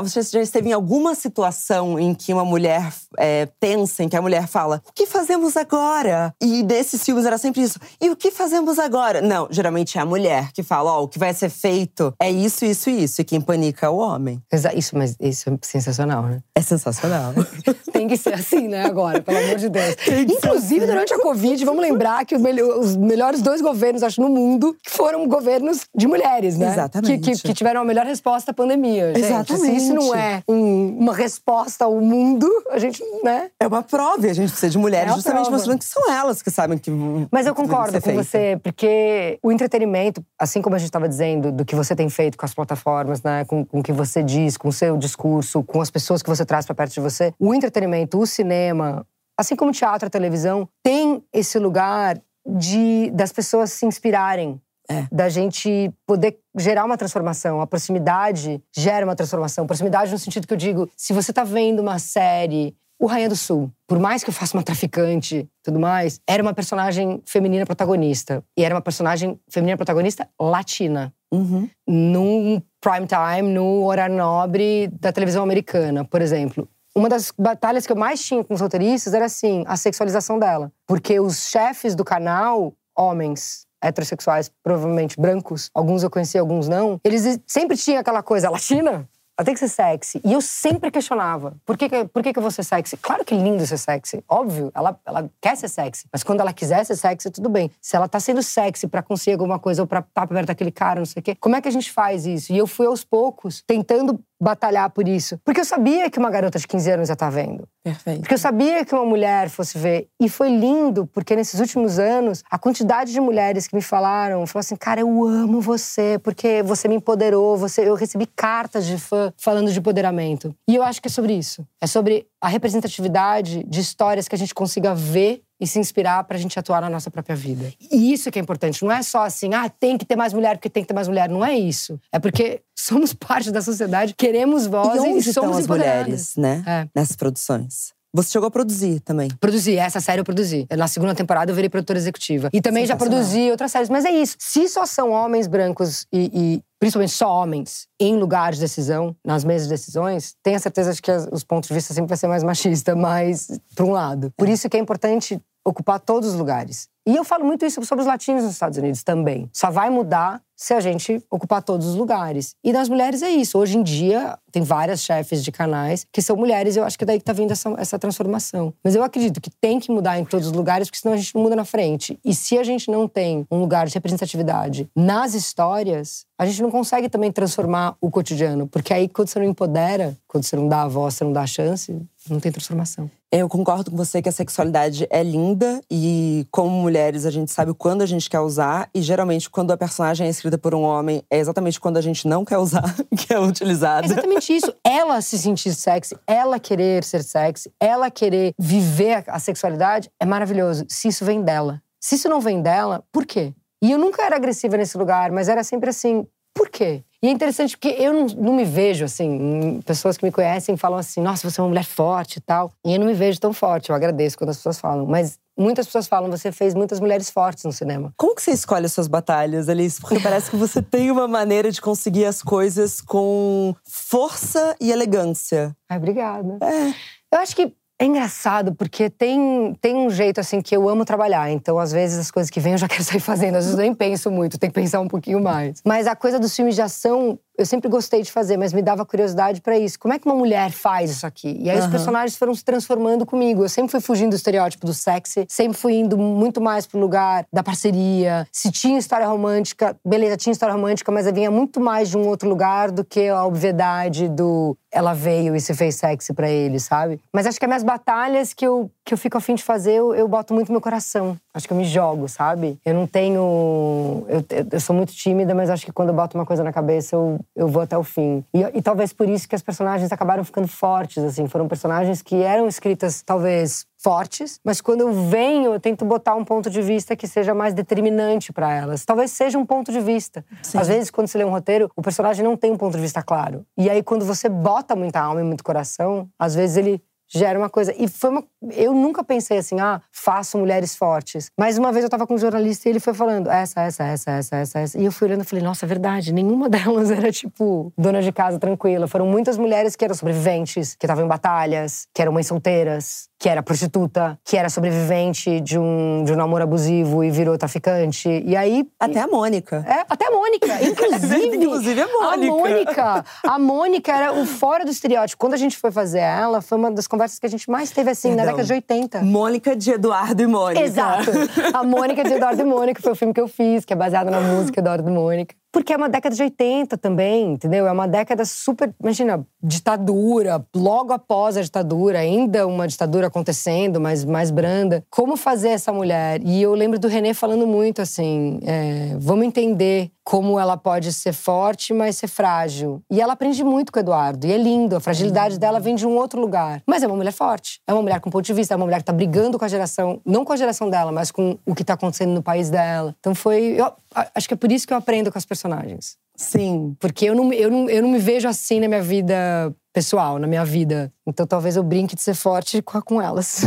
você já esteve em alguma situação em que uma mulher é, pensa, em que a mulher fala, o que fazemos agora? E desses filmes era sempre isso. E o que fazemos agora? Não, geralmente é a mulher que fala, ó, oh, o que vai ser feito é isso, isso e isso. E quem panica é o homem. Isso, mas isso é sensacional, né? É sensacional. Tem que ser assim, né, agora, pelo amor de Deus. Inclusive, assim. durante a Covid, vamos lembrar que os melhores dois governos, acho, no mundo foram governos de mulheres, né? Exatamente. Que, que, que tiveram a melhor resposta à pandemia. Gente, Exatamente. Se isso não é um, uma resposta ao mundo, a gente, né? É uma prova e a gente precisa de mulheres é justamente prova. mostrando que são elas que sabem que. Mas eu concordo com você, porque o entretenimento, assim como a gente estava dizendo, do que você tem feito com as plataformas, né? Com, com o que você diz, com o seu discurso, com as pessoas que você traz para perto de você, o entretenimento, o cinema, assim como o teatro, a televisão, tem esse lugar de das pessoas se inspirarem é. Da gente poder gerar uma transformação. A proximidade gera uma transformação. Proximidade no sentido que eu digo, se você está vendo uma série, o Rainha do Sul, por mais que eu faça uma traficante tudo mais, era uma personagem feminina protagonista. E era uma personagem feminina protagonista latina. Uhum. Num prime time, no horário nobre da televisão americana, por exemplo. Uma das batalhas que eu mais tinha com os roteiristas era assim, a sexualização dela. Porque os chefes do canal, homens, heterossexuais, provavelmente brancos, alguns eu conheci, alguns não, eles sempre tinham aquela coisa, latina? Ela tem que ser sexy. E eu sempre questionava: por que, por que, que eu vou ser sexy? Claro que é lindo ser sexy, óbvio, ela, ela quer ser sexy. Mas quando ela quiser ser sexy, tudo bem. Se ela tá sendo sexy para conseguir alguma coisa ou pra estar tá perto daquele cara, não sei o quê, como é que a gente faz isso? E eu fui aos poucos tentando batalhar por isso. Porque eu sabia que uma garota de 15 anos ia estar tá vendo. Perfeito. Porque eu sabia que uma mulher fosse ver. E foi lindo, porque nesses últimos anos, a quantidade de mulheres que me falaram, falaram assim, cara, eu amo você, porque você me empoderou, você... eu recebi cartas de fã falando de empoderamento. E eu acho que é sobre isso. É sobre a representatividade de histórias que a gente consiga ver e se inspirar para a gente atuar na nossa própria vida. E isso que é importante. Não é só assim, ah, tem que ter mais mulher porque tem que ter mais mulher. Não é isso. É porque somos parte da sociedade, queremos voz e, onde e somos as mulheres, né? É. Nessas produções. Você chegou a produzir também? Produzi, essa série eu produzi. Na segunda temporada eu virei produtora executiva. E também já produzi outras séries. Mas é isso. Se só são homens brancos e, e principalmente só homens, em lugares de decisão, nas mesas de decisões, tenha certeza de que os pontos de vista sempre vai ser mais machista, mas por um lado. Por isso que é importante ocupar todos os lugares. E eu falo muito isso sobre os latinos nos Estados Unidos também. Só vai mudar se a gente ocupar todos os lugares. E nas mulheres é isso. Hoje em dia, tem várias chefes de canais que são mulheres eu acho que é daí que tá vindo essa, essa transformação. Mas eu acredito que tem que mudar em todos os lugares, porque senão a gente não muda na frente. E se a gente não tem um lugar de representatividade nas histórias, a gente não consegue também transformar o cotidiano. Porque aí, quando você não empodera, quando você não dá a voz, você não dá a chance, não tem transformação. Eu concordo com você que a sexualidade é linda e, como mulheres, a gente sabe quando a gente quer usar. E geralmente, quando a personagem é escrita por um homem, é exatamente quando a gente não quer usar que é utilizada. É exatamente isso. Ela se sentir sexy, ela querer ser sexy, ela querer viver a sexualidade, é maravilhoso. Se isso vem dela. Se isso não vem dela, por quê? E eu nunca era agressiva nesse lugar, mas era sempre assim: por quê? E é interessante porque eu não, não, me vejo assim. Pessoas que me conhecem falam assim: nossa, você é uma mulher forte e tal. E eu não me vejo tão forte. Eu agradeço quando as pessoas falam. Mas muitas pessoas falam: você fez muitas mulheres fortes no cinema. Como que você escolhe as suas batalhas, Alice? Porque parece que você tem uma maneira de conseguir as coisas com força e elegância. Ai, obrigada. É. Eu acho que é engraçado, porque tem, tem um jeito assim que eu amo trabalhar. Então, às vezes, as coisas que vêm eu já quero sair fazendo. Às vezes eu nem penso muito, tem que pensar um pouquinho mais. Mas a coisa dos filmes de ação, eu sempre gostei de fazer, mas me dava curiosidade para isso. Como é que uma mulher faz isso aqui? E aí uhum. os personagens foram se transformando comigo. Eu sempre fui fugindo do estereótipo do sexy, sempre fui indo muito mais pro lugar da parceria. Se tinha história romântica, beleza, tinha história romântica, mas vinha muito mais de um outro lugar do que a obviedade do ela veio e se fez sexy para ele, sabe? Mas acho que as minhas batalhas que eu, que eu fico afim de fazer, eu, eu boto muito meu coração. Acho que eu me jogo, sabe? Eu não tenho. Eu, eu sou muito tímida, mas acho que quando eu boto uma coisa na cabeça, eu, eu vou até o fim. E, e talvez por isso que as personagens acabaram ficando fortes, assim. Foram personagens que eram escritas, talvez, fortes, mas quando eu venho, eu tento botar um ponto de vista que seja mais determinante para elas. Talvez seja um ponto de vista. Sim. Às vezes, quando você lê um roteiro, o personagem não tem um ponto de vista claro. E aí, quando você bota muita alma e muito coração, às vezes ele gera uma coisa. E foi uma eu nunca pensei assim, ah, faço mulheres fortes. Mas uma vez eu tava com um jornalista e ele foi falando essa, essa, essa, essa, essa, essa. E eu fui olhando e falei, nossa, é verdade. Nenhuma delas era, tipo, dona de casa tranquila. Foram muitas mulheres que eram sobreviventes, que estavam em batalhas, que eram mães solteiras, que era prostituta, que era sobrevivente de um, de um namoro abusivo e virou traficante. E aí. Até a Mônica. É, até a Mônica. Inclusive. Inclusive a Mônica. A Mônica. A Mônica era o fora do estereótipo. Quando a gente foi fazer ela, foi uma das conversas que a gente mais teve, assim, Perdão. na década de 80. Mônica de Eduardo e Mônica. Exato. A Mônica de Eduardo e Mônica foi o filme que eu fiz, que é baseado na música Eduardo e Mônica. Porque é uma década de 80 também, entendeu? É uma década super. Imagina, ditadura, logo após a ditadura, ainda uma ditadura acontecendo, mas mais branda. Como fazer essa mulher? E eu lembro do René falando muito assim: é, vamos entender como ela pode ser forte, mas ser frágil. E ela aprende muito com o Eduardo. E é lindo, a fragilidade uhum. dela vem de um outro lugar. Mas é uma mulher forte. É uma mulher com ponto de vista, é uma mulher que tá brigando com a geração, não com a geração dela, mas com o que tá acontecendo no país dela. Então foi. Eu, acho que é por isso que eu aprendo com as personagens. Sim. Porque eu não, eu, não, eu não me vejo assim na minha vida pessoal, na minha vida. Então talvez eu brinque de ser forte com, com elas.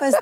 Mas,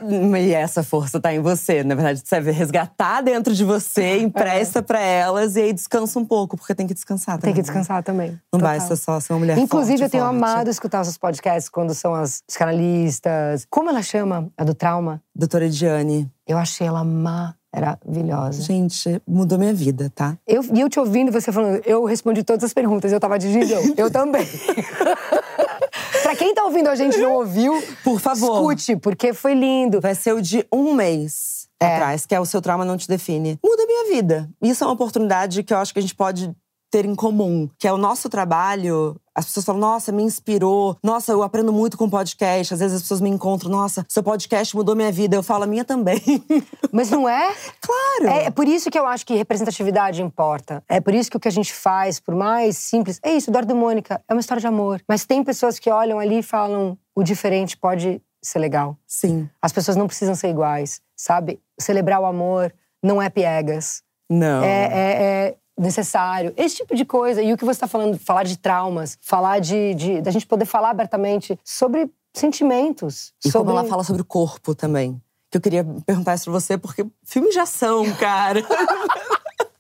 e essa força tá em você. Na verdade, você vai resgatar dentro de você, é. empresta é. para elas e aí descansa um pouco, porque tem que descansar também. Tem que descansar também. Não Total. basta só ser uma mulher Inclusive, forte, eu tenho forte. amado escutar os podcasts quando são as canalistas. Como ela chama? A do trauma? Doutora Ediane. Eu achei ela má maravilhosa. Gente, mudou minha vida, tá? Eu, e eu te ouvindo, você falando, eu respondi todas as perguntas, eu tava dirigindo. eu também. pra quem tá ouvindo a gente não ouviu, por favor. Escute, porque foi lindo. Vai ser o de um mês é. atrás, que é o seu trauma não te define. Muda a minha vida. Isso é uma oportunidade que eu acho que a gente pode ter em comum, que é o nosso trabalho. As pessoas falam, nossa, me inspirou. Nossa, eu aprendo muito com podcast. Às vezes as pessoas me encontram, nossa, seu podcast mudou minha vida. Eu falo, a minha também. Mas não é? Claro. É, é por isso que eu acho que representatividade importa. É por isso que o que a gente faz, por mais simples. É isso, Eduardo e Mônica, é uma história de amor. Mas tem pessoas que olham ali e falam, o diferente pode ser legal. Sim. As pessoas não precisam ser iguais, sabe? Celebrar o amor não é piegas. Não. É, é, é necessário. Esse tipo de coisa. E o que você está falando, falar de traumas, falar de, de. da gente poder falar abertamente sobre sentimentos. E sobre... como ela fala sobre o corpo também. Que eu queria perguntar isso pra você, porque filme de ação, cara.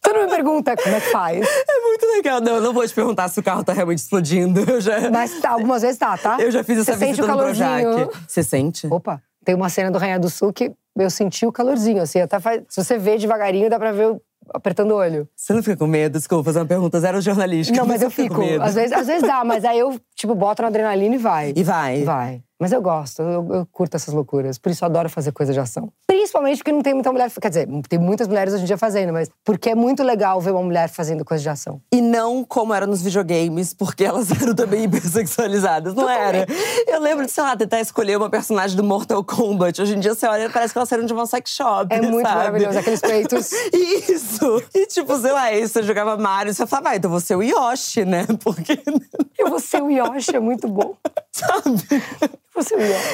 Você não me pergunta como é que faz. É muito legal. Não, eu não vou te perguntar se o carro tá realmente explodindo. Eu já... Mas tá, algumas vezes tá, tá? Eu já fiz essa Você visita sente o no Projac. Você sente? Opa, tem uma cena do Rainha do Sul que eu senti o calorzinho, assim. Até faz... Se você vê devagarinho, dá pra ver o apertando o olho. Você não fica com medo? Desculpa, fazer uma pergunta zero jornalística. Não, mas eu fico. Às vezes, às vezes dá, mas aí eu, tipo, boto na adrenalina e vai. E vai? Vai. Mas eu gosto, eu, eu, curto essas loucuras. Por isso eu adoro fazer coisa de ação. Principalmente porque não tem muita mulher. Quer dizer, tem muitas mulheres hoje em dia fazendo, mas porque é muito legal ver uma mulher fazendo coisa de ação. E não como era nos videogames, porque elas eram também hipersexualizadas. Não era. Eu lembro de, sei lá, tentar escolher uma personagem do Mortal Kombat. Hoje em dia você olha parece que elas saíram de uma sex shop. É muito sabe? maravilhoso, aqueles peitos. Isso! E tipo, sei lá, aí você jogava Mario, você falava, ah, então você é o Yoshi, né? Porque. Eu vou ser o Yoshi, é muito bom. Sabe?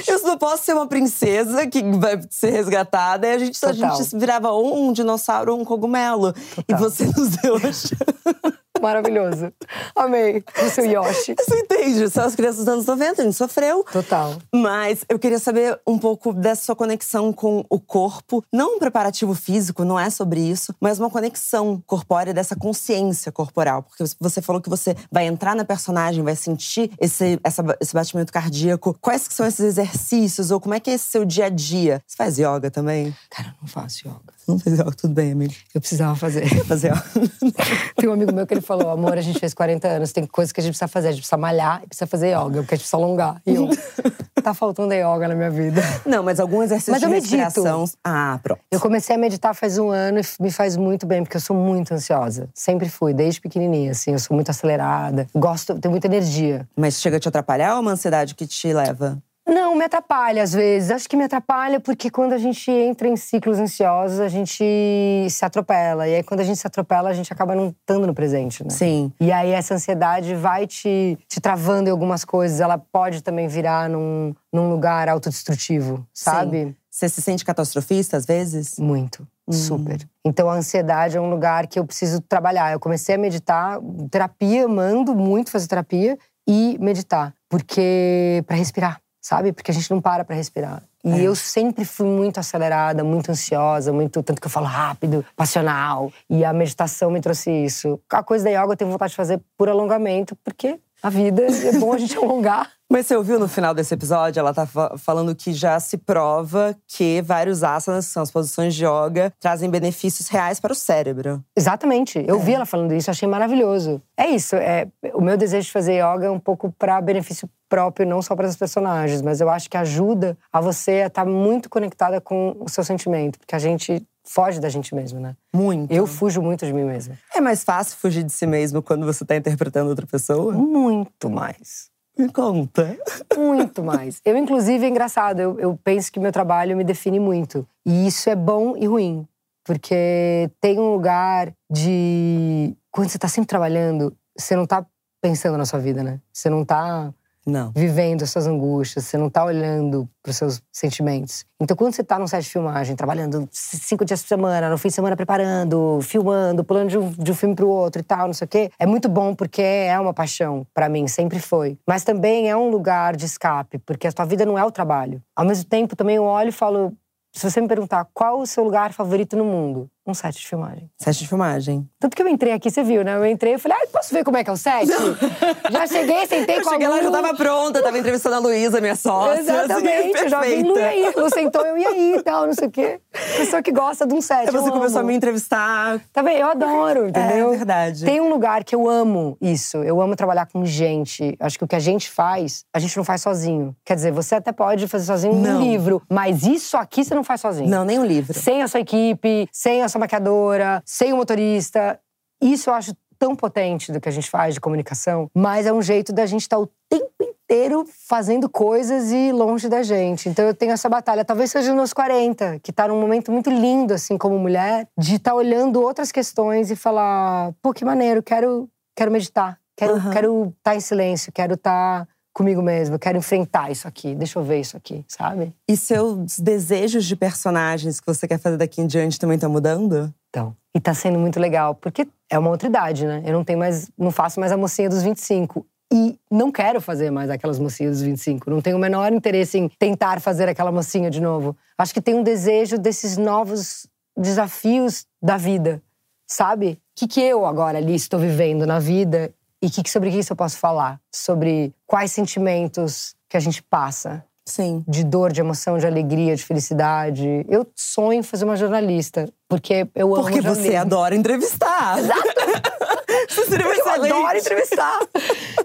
Eu só posso ser uma princesa que vai ser resgatada. E a gente, a gente virava ou um dinossauro ou um cogumelo. Total. E você nos deu a Maravilhoso. Amei. O seu Yoshi. Você entende? São as crianças dos anos 90, a gente sofreu. Total. Mas eu queria saber um pouco dessa sua conexão com o corpo. Não um preparativo físico, não é sobre isso, mas uma conexão corpórea dessa consciência corporal. Porque você falou que você vai entrar na personagem, vai sentir esse, essa, esse batimento cardíaco. Quais que são esses exercícios? Ou como é que é esse seu dia a dia? Você faz yoga também? Cara, eu não faço yoga. Não faz yoga, tudo bem, amigo. Eu precisava fazer. Fazer yoga. Tem um amigo meu que ele falou: amor, a gente fez 40 anos, tem coisas que a gente precisa fazer. A gente precisa malhar e precisa fazer yoga, porque a gente precisa alongar. E eu, tá faltando yoga na minha vida. Não, mas algum exercício Mas de respiração. Ah, pronto. Eu comecei a meditar faz um ano e me faz muito bem, porque eu sou muito ansiosa. Sempre fui, desde pequenininha, assim. Eu sou muito acelerada, gosto, tenho muita energia. Mas chega a te atrapalhar ou é uma ansiedade que te leva? Não, me atrapalha às vezes. Acho que me atrapalha porque quando a gente entra em ciclos ansiosos, a gente se atropela. E aí, quando a gente se atropela, a gente acaba não estando no presente, né? Sim. E aí, essa ansiedade vai te, te travando em algumas coisas. Ela pode também virar num, num lugar autodestrutivo, sabe? Sim. Você se sente catastrofista às vezes? Muito. Super. Então a ansiedade é um lugar que eu preciso trabalhar. Eu comecei a meditar, terapia, mando muito fazer terapia e meditar, porque para respirar. Sabe? Porque a gente não para pra respirar. E é. eu sempre fui muito acelerada, muito ansiosa, muito tanto que eu falo rápido, passional. E a meditação me trouxe isso. A coisa da yoga eu tenho vontade de fazer por alongamento, porque a vida é bom a gente alongar. Mas você ouviu no final desse episódio, ela tá falando que já se prova que vários asanas, que são as posições de yoga, trazem benefícios reais para o cérebro. Exatamente. Eu é. vi ela falando isso, achei maravilhoso. É isso. É, o meu desejo de fazer yoga é um pouco para benefício próprio, não só para os personagens, mas eu acho que ajuda a você a estar tá muito conectada com o seu sentimento, porque a gente foge da gente mesmo, né? Muito. Eu fujo muito de mim mesma. É mais fácil fugir de si mesmo quando você está interpretando outra pessoa? Muito mais. Me conta. Muito mais. Eu, inclusive, é engraçado, eu, eu penso que meu trabalho me define muito. E isso é bom e ruim. Porque tem um lugar de. Quando você está sempre trabalhando, você não está pensando na sua vida, né? Você não está não. vivendo as suas angústias, você não tá olhando pros seus sentimentos. Então, quando você tá num set de filmagem, trabalhando cinco dias por semana, no fim de semana preparando, filmando, pulando de um, de um filme pro outro e tal, não sei o quê, é muito bom porque é uma paixão para mim, sempre foi. Mas também é um lugar de escape, porque a tua vida não é o trabalho. Ao mesmo tempo, também eu olho e falo, se você me perguntar qual o seu lugar favorito no mundo, um set de filmagem. Set de filmagem. Tanto que eu entrei aqui, você viu, né? Eu entrei e falei, ah, posso ver como é que é o set? já cheguei, sentei eu com cheguei a Lu. lá, já tava pronta, tava entrevistando a Luísa, minha sócia. Exatamente, assim, eu já vi Lu e aí. Lu sentou, eu e aí e tal, não sei o quê. Pessoa que gosta de um set, Aí você começou a me entrevistar. Tá bem, eu adoro, entendeu? É verdade. Tem um lugar que eu amo isso. Eu amo trabalhar com gente. Acho que o que a gente faz, a gente não faz sozinho. Quer dizer, você até pode fazer sozinho não. um livro, mas isso aqui você não faz sozinho. Não, nem um livro. Sem a sua equipe, sem a maquiadora, sem o motorista. Isso eu acho tão potente do que a gente faz de comunicação, mas é um jeito da gente estar tá o tempo inteiro fazendo coisas e longe da gente. Então eu tenho essa batalha, talvez seja nos 40, que tá num momento muito lindo assim como mulher, de estar tá olhando outras questões e falar, pô, que maneiro, quero quero meditar, quero uhum. quero estar tá em silêncio, quero estar tá comigo mesma, quero enfrentar isso aqui, deixa eu ver isso aqui, sabe? E seus desejos de personagens que você quer fazer daqui em diante também estão mudando? Então, e tá sendo muito legal, porque é uma outra idade, né? Eu não tenho mais, não faço mais a mocinha dos 25. E não quero fazer mais aquelas mocinhas dos 25. Não tenho o menor interesse em tentar fazer aquela mocinha de novo. Acho que tem um desejo desses novos desafios da vida, sabe? O que, que eu agora ali estou vivendo na vida e que, sobre isso eu posso falar? Sobre quais sentimentos que a gente passa, Sim. De dor, de emoção, de alegria, de felicidade. Eu sonho em fazer uma jornalista, porque eu amo Porque você adora entrevistar. Exato. eu adoro entrevistar.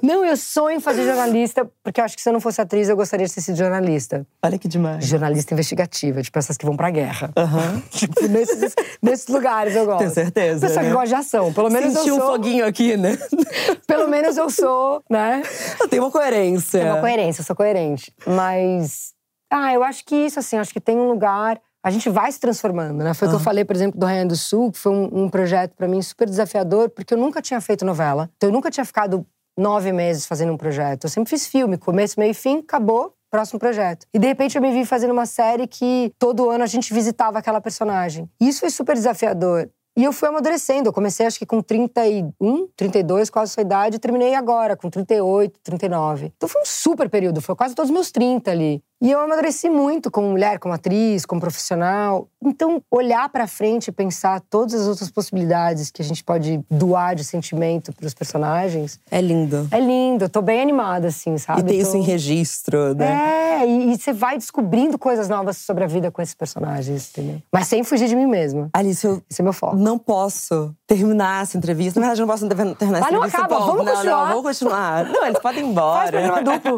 Não, eu sonho em fazer jornalista, porque eu acho que se eu não fosse atriz, eu gostaria de ter sido jornalista. Olha que demais. Jornalista investigativa, tipo essas que vão pra guerra. Uhum. tipo, nesses, nesses lugares eu gosto. Tenho certeza. Pessoa né? que gosta de ação. Pelo menos Sentir eu sou. um foguinho aqui, né? Pelo menos eu sou, né? Tem uma coerência. Tem uma coerência, eu sou coerente. Mas. Ah, eu acho que isso, assim, acho que tem um lugar a gente vai se transformando, né? Foi o que eu falei, por exemplo, do Rainha do Sul, que foi um, um projeto para mim super desafiador, porque eu nunca tinha feito novela. Então eu nunca tinha ficado nove meses fazendo um projeto. Eu sempre fiz filme, começo, meio e fim, acabou, próximo projeto. E de repente eu me vi fazendo uma série que todo ano a gente visitava aquela personagem. E isso foi super desafiador. E eu fui amadurecendo. Eu comecei, acho que com 31, 32, quase a sua idade, e terminei agora, com 38, 39. Então foi um super período, foi quase todos os meus 30 ali. E eu amadureci muito como mulher, como atriz, como profissional. Então, olhar para frente e pensar todas as outras possibilidades que a gente pode doar de sentimento para os personagens. É lindo. É lindo. Eu tô bem animada, assim, sabe? E tem tô... isso em registro, né? É, e, você vai descobrindo coisas novas sobre a vida com esses personagens, entendeu? Mas sem fugir de mim mesma. Alice, eu Esse é meu foco. não posso terminar essa entrevista. Na verdade, eu não posso terminar essa Mas não entrevista. acaba, vamos não, continuar. Não, vamos continuar. Não, eles podem ir embora. Faz duplo.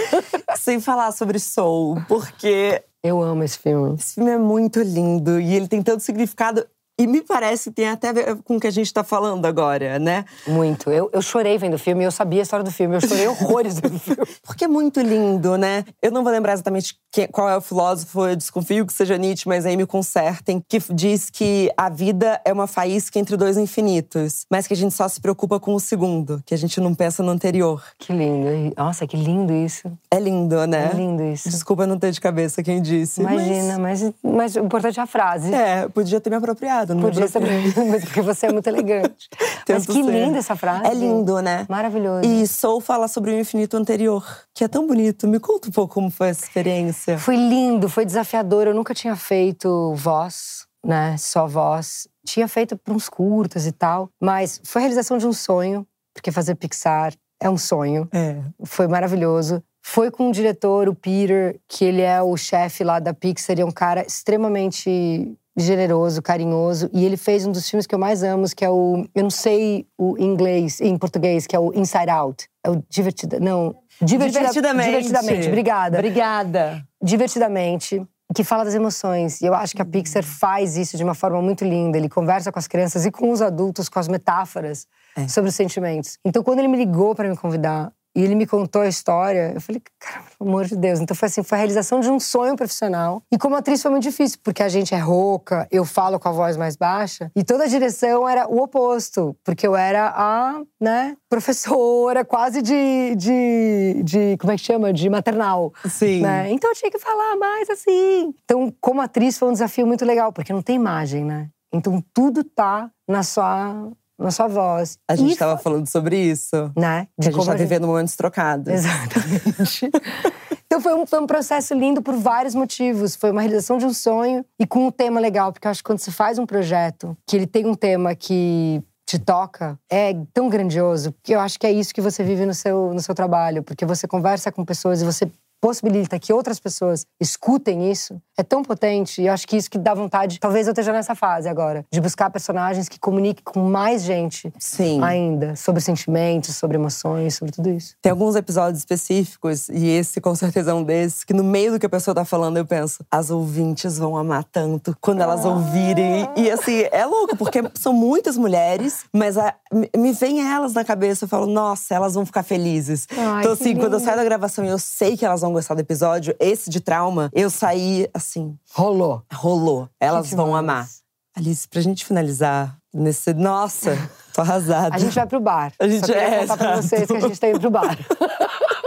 Sem falar sobre Soul, porque Eu amo esse filme. esse filme é muito lindo e ele tem tanto significado. E me parece que tem até a ver com o que a gente tá falando agora, né? Muito. Eu, eu chorei vendo o filme, eu sabia a história do filme, eu chorei horrores vendo o filme. Porque é muito lindo, né? Eu não vou lembrar exatamente quem, qual é o filósofo, eu desconfio que seja Nietzsche, mas aí me consertem, que diz que a vida é uma faísca entre dois infinitos, mas que a gente só se preocupa com o segundo, que a gente não pensa no anterior. Que lindo. Nossa, que lindo isso. É lindo, né? É lindo isso. Desculpa não ter de cabeça quem disse. Imagina, mas, mas, o importante é a frase. Mas, é, podia ter me apropriado obrigada. Não Podia ser, mas porque você é muito elegante. mas que ser. linda essa frase. É lindo, né? Maravilhoso. E Soul fala sobre o infinito anterior, que é tão bonito. Me conta um pouco como foi essa experiência. Foi lindo, foi desafiador. Eu nunca tinha feito voz, né? Só voz. Tinha feito para uns curtas e tal, mas foi a realização de um sonho, porque fazer Pixar é um sonho. É. Foi maravilhoso. Foi com o diretor, o Peter, que ele é o chefe lá da Pixar, e é um cara extremamente generoso, carinhoso, e ele fez um dos filmes que eu mais amo, que é o, eu não sei o inglês, em português, que é o Inside Out. É o divertida, não, divertida, divertidamente. Divertidamente, obrigada. Obrigada. Divertidamente que fala das emoções. E eu acho que a Pixar faz isso de uma forma muito linda. Ele conversa com as crianças e com os adultos, com as metáforas é. sobre os sentimentos. Então, quando ele me ligou para me convidar, e ele me contou a história. Eu falei, cara, pelo amor de Deus. Então foi assim, foi a realização de um sonho profissional. E como atriz foi muito difícil, porque a gente é rouca, eu falo com a voz mais baixa. E toda a direção era o oposto, porque eu era a, né, professora quase de, de, de como é que chama? De maternal. Sim. Né? Então eu tinha que falar mais assim. Então, como atriz foi um desafio muito legal, porque não tem imagem, né? Então tudo tá na sua na sua voz. A gente estava falando sobre isso. Né? De a gente está vivendo momentos trocados. Exatamente. então foi um, foi um processo lindo por vários motivos. Foi uma realização de um sonho e com um tema legal. Porque eu acho que quando você faz um projeto que ele tem um tema que te toca é tão grandioso que eu acho que é isso que você vive no seu, no seu trabalho, porque você conversa com pessoas e você possibilita que outras pessoas escutem isso é tão potente. E eu acho que isso que dá vontade. Talvez eu esteja nessa fase agora, de buscar personagens que comuniquem com mais gente Sim. ainda sobre sentimentos, sobre emoções, sobre tudo isso. Tem alguns episódios específicos, e esse com certeza é um desses, que no meio do que a pessoa tá falando, eu penso, as ouvintes vão amar tanto quando elas ouvirem. E assim, é louco, porque são muitas mulheres, mas a, me vem elas na cabeça, eu falo, nossa, elas vão ficar felizes. Ai, então, assim, lindo. quando eu saio da gravação e eu sei que elas vão gostar do episódio, esse de trauma, eu saí assim. Rolou. Rolou. Elas vão amar. Alice, pra gente finalizar nesse. Nossa, tô arrasada. A gente vai pro bar. A gente Só é, contar pra vocês que a gente tá indo pro bar.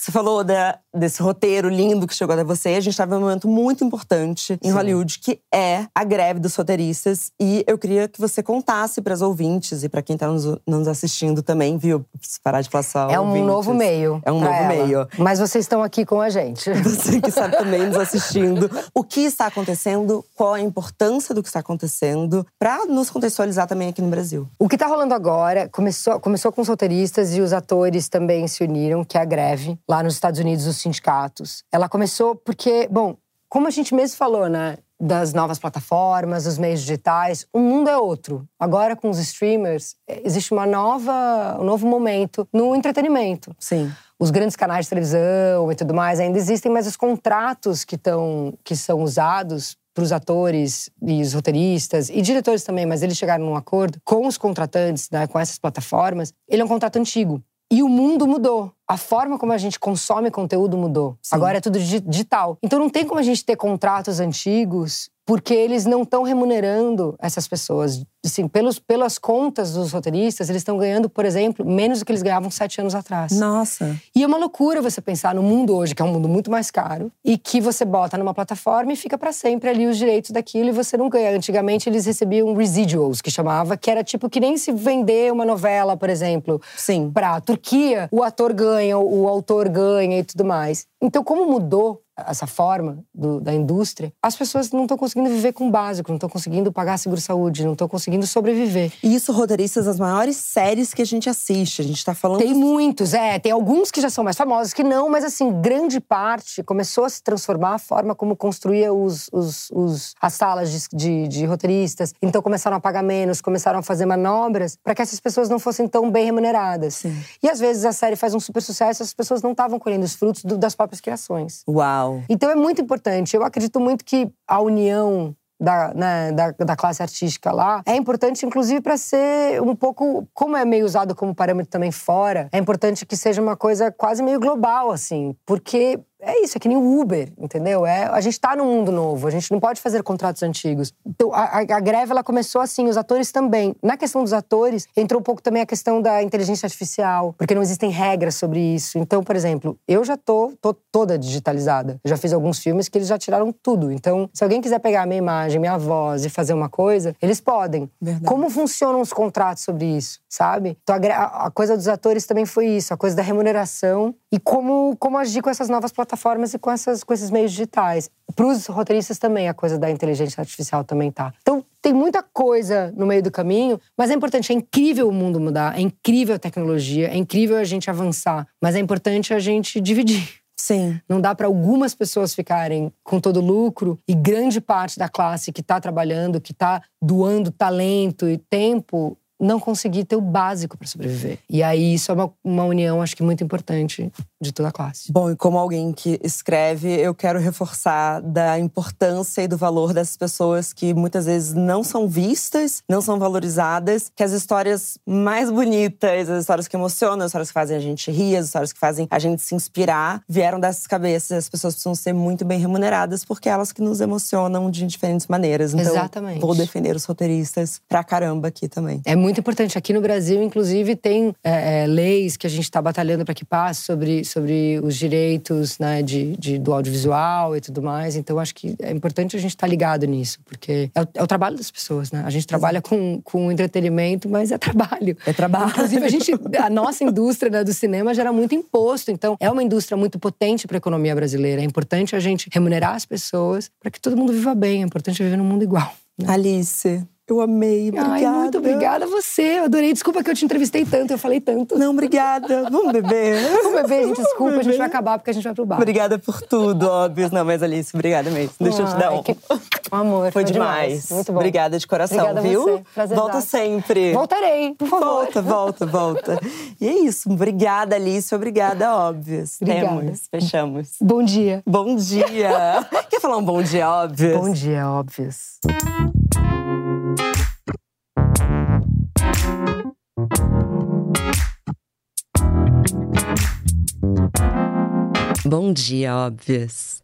Você falou da, desse roteiro lindo que chegou até você. A gente estava num momento muito importante em Sim. Hollywood, que é a greve dos roteiristas. E eu queria que você contasse para as ouvintes e para quem está nos, nos assistindo também, viu? Preciso parar de falar só É um ouvintes. novo meio. É um novo ela. meio. Mas vocês estão aqui com a gente. Você que está também nos assistindo. O que está acontecendo? Qual a importância do que está acontecendo? Para nos contextualizar também aqui no Brasil. O que tá rolando agora começou, começou com os roteiristas e os atores também se uniram, que é a greve, lá nos Estados Unidos, os sindicatos. Ela começou porque, bom, como a gente mesmo falou, né? Das novas plataformas, dos meios digitais, o mundo é outro. Agora, com os streamers, eh, existe uma nova, um novo momento no entretenimento. Sim. Os grandes canais de televisão e tudo mais ainda existem, mas os contratos que, tão, que são usados para os atores e os roteiristas e diretores também, mas eles chegaram num acordo com os contratantes, né, com essas plataformas. Ele é um contrato antigo. E o mundo mudou. A forma como a gente consome conteúdo mudou. Sim. Agora é tudo digi- digital. Então não tem como a gente ter contratos antigos porque eles não estão remunerando essas pessoas. Assim, pelos, pelas contas dos roteiristas, eles estão ganhando, por exemplo, menos do que eles ganhavam sete anos atrás. Nossa. E é uma loucura você pensar no mundo hoje, que é um mundo muito mais caro, e que você bota numa plataforma e fica para sempre ali os direitos daquilo e você não ganha. Antigamente eles recebiam residuals, que chamava, que era tipo que nem se vender uma novela, por exemplo, Sim. pra Turquia, o ator ganha, o autor ganha e tudo mais. Então, como mudou essa forma do- da indústria, as pessoas não estão conseguindo viver com o básico, não estão conseguindo pagar seguro-saúde, não estão conseguindo sobreviver. E isso, roteiristas das maiores séries que a gente assiste. A gente tá falando. Tem muitos, é. Tem alguns que já são mais famosos que não, mas assim, grande parte começou a se transformar a forma como construía os, os- os- as salas de, de- de roteiristas. Então começaram a pagar menos, começaram a fazer manobras para que essas pessoas não fossem tão bem remuneradas. Sim. E às vezes a série faz um super sucesso e as pessoas não estavam colhendo os frutos do- das próprias criações. Uau. Então é muito importante. Eu acredito muito que a união da, né, da, da classe artística lá é importante, inclusive, para ser um pouco. Como é meio usado como parâmetro também fora, é importante que seja uma coisa quase meio global, assim. Porque é isso, é que nem o Uber, entendeu? É, a gente tá num mundo novo, a gente não pode fazer contratos antigos. Então, a, a, greve, ela começou assim, os atores também. Na questão dos atores, entrou um pouco também a questão da inteligência artificial, porque não existem regras sobre isso. Então, por exemplo, eu já tô, tô toda digitalizada. Eu já fiz alguns filmes que eles já tiraram tudo. Então, se alguém quiser pegar a minha imagem, minha voz e fazer uma coisa, eles podem. Verdade. Como funcionam os contratos sobre isso, sabe? Então, a, a coisa dos atores também foi isso, a coisa da remuneração e como, como agir com essas novas plataformas e com, essas, com esses meios digitais. Para os roteiristas também, a coisa da inteligência artificial também tá. Então, tem muita coisa no meio do caminho, mas é importante, é incrível o mundo mudar, é incrível a tecnologia, é incrível a gente avançar, mas é importante a gente dividir. Sim. Não dá para algumas pessoas ficarem com todo o lucro e grande parte da classe que está trabalhando, que está doando talento e tempo, não conseguir ter o básico para sobreviver. E aí isso é uma, uma união, acho que muito importante de toda a classe. Bom, e como alguém que escreve, eu quero reforçar da importância e do valor dessas pessoas que muitas vezes não são vistas, não são valorizadas, que as histórias mais bonitas, as histórias que emocionam, as histórias que fazem a gente rir, as histórias que fazem a gente se inspirar, vieram dessas cabeças. As pessoas precisam ser muito bem remuneradas porque é elas que nos emocionam de diferentes maneiras. Então, Exatamente. vou defender os roteiristas pra caramba aqui também. É muito importante. Aqui no Brasil, inclusive, tem é, é, leis que a gente está batalhando para que passe sobre sobre os direitos né, de, de, do audiovisual e tudo mais. Então, acho que é importante a gente estar tá ligado nisso, porque é o, é o, trabalho das pessoas, né? A gente trabalha com, com entretenimento, mas é trabalho. É trabalho. Inclusive, a, gente, a nossa indústria né, do cinema gera muito imposto. Então, é uma indústria muito potente para a economia brasileira. É importante a gente remunerar as pessoas para que todo mundo viva bem. É importante viver num mundo igual. Né? Alice, eu amei, obrigada. Ai, muito obrigada a você. Eu adorei. Desculpa que eu te entrevistei tanto, eu falei tanto. Não, obrigada. Vamos beber. Vamos beber, gente. Desculpa, a gente vai acabar porque a gente vai pro bar. Obrigada por tudo, óbvio. Não, mas Alice, obrigada mesmo. Deixa eu te dar um. Que... amor. Foi, foi demais. demais. Muito bom. Obrigada de coração, obrigada viu? Prazer volta sempre. Voltarei, por favor. Volta, volta, volta. E é isso. Obrigada, Alice. Obrigada, óbvio. Obrigada. Temos. Fechamos. Bom dia. Bom dia. Quer falar um bom dia, óbvio? Bom dia, óbvio. Bom dia, óbvias.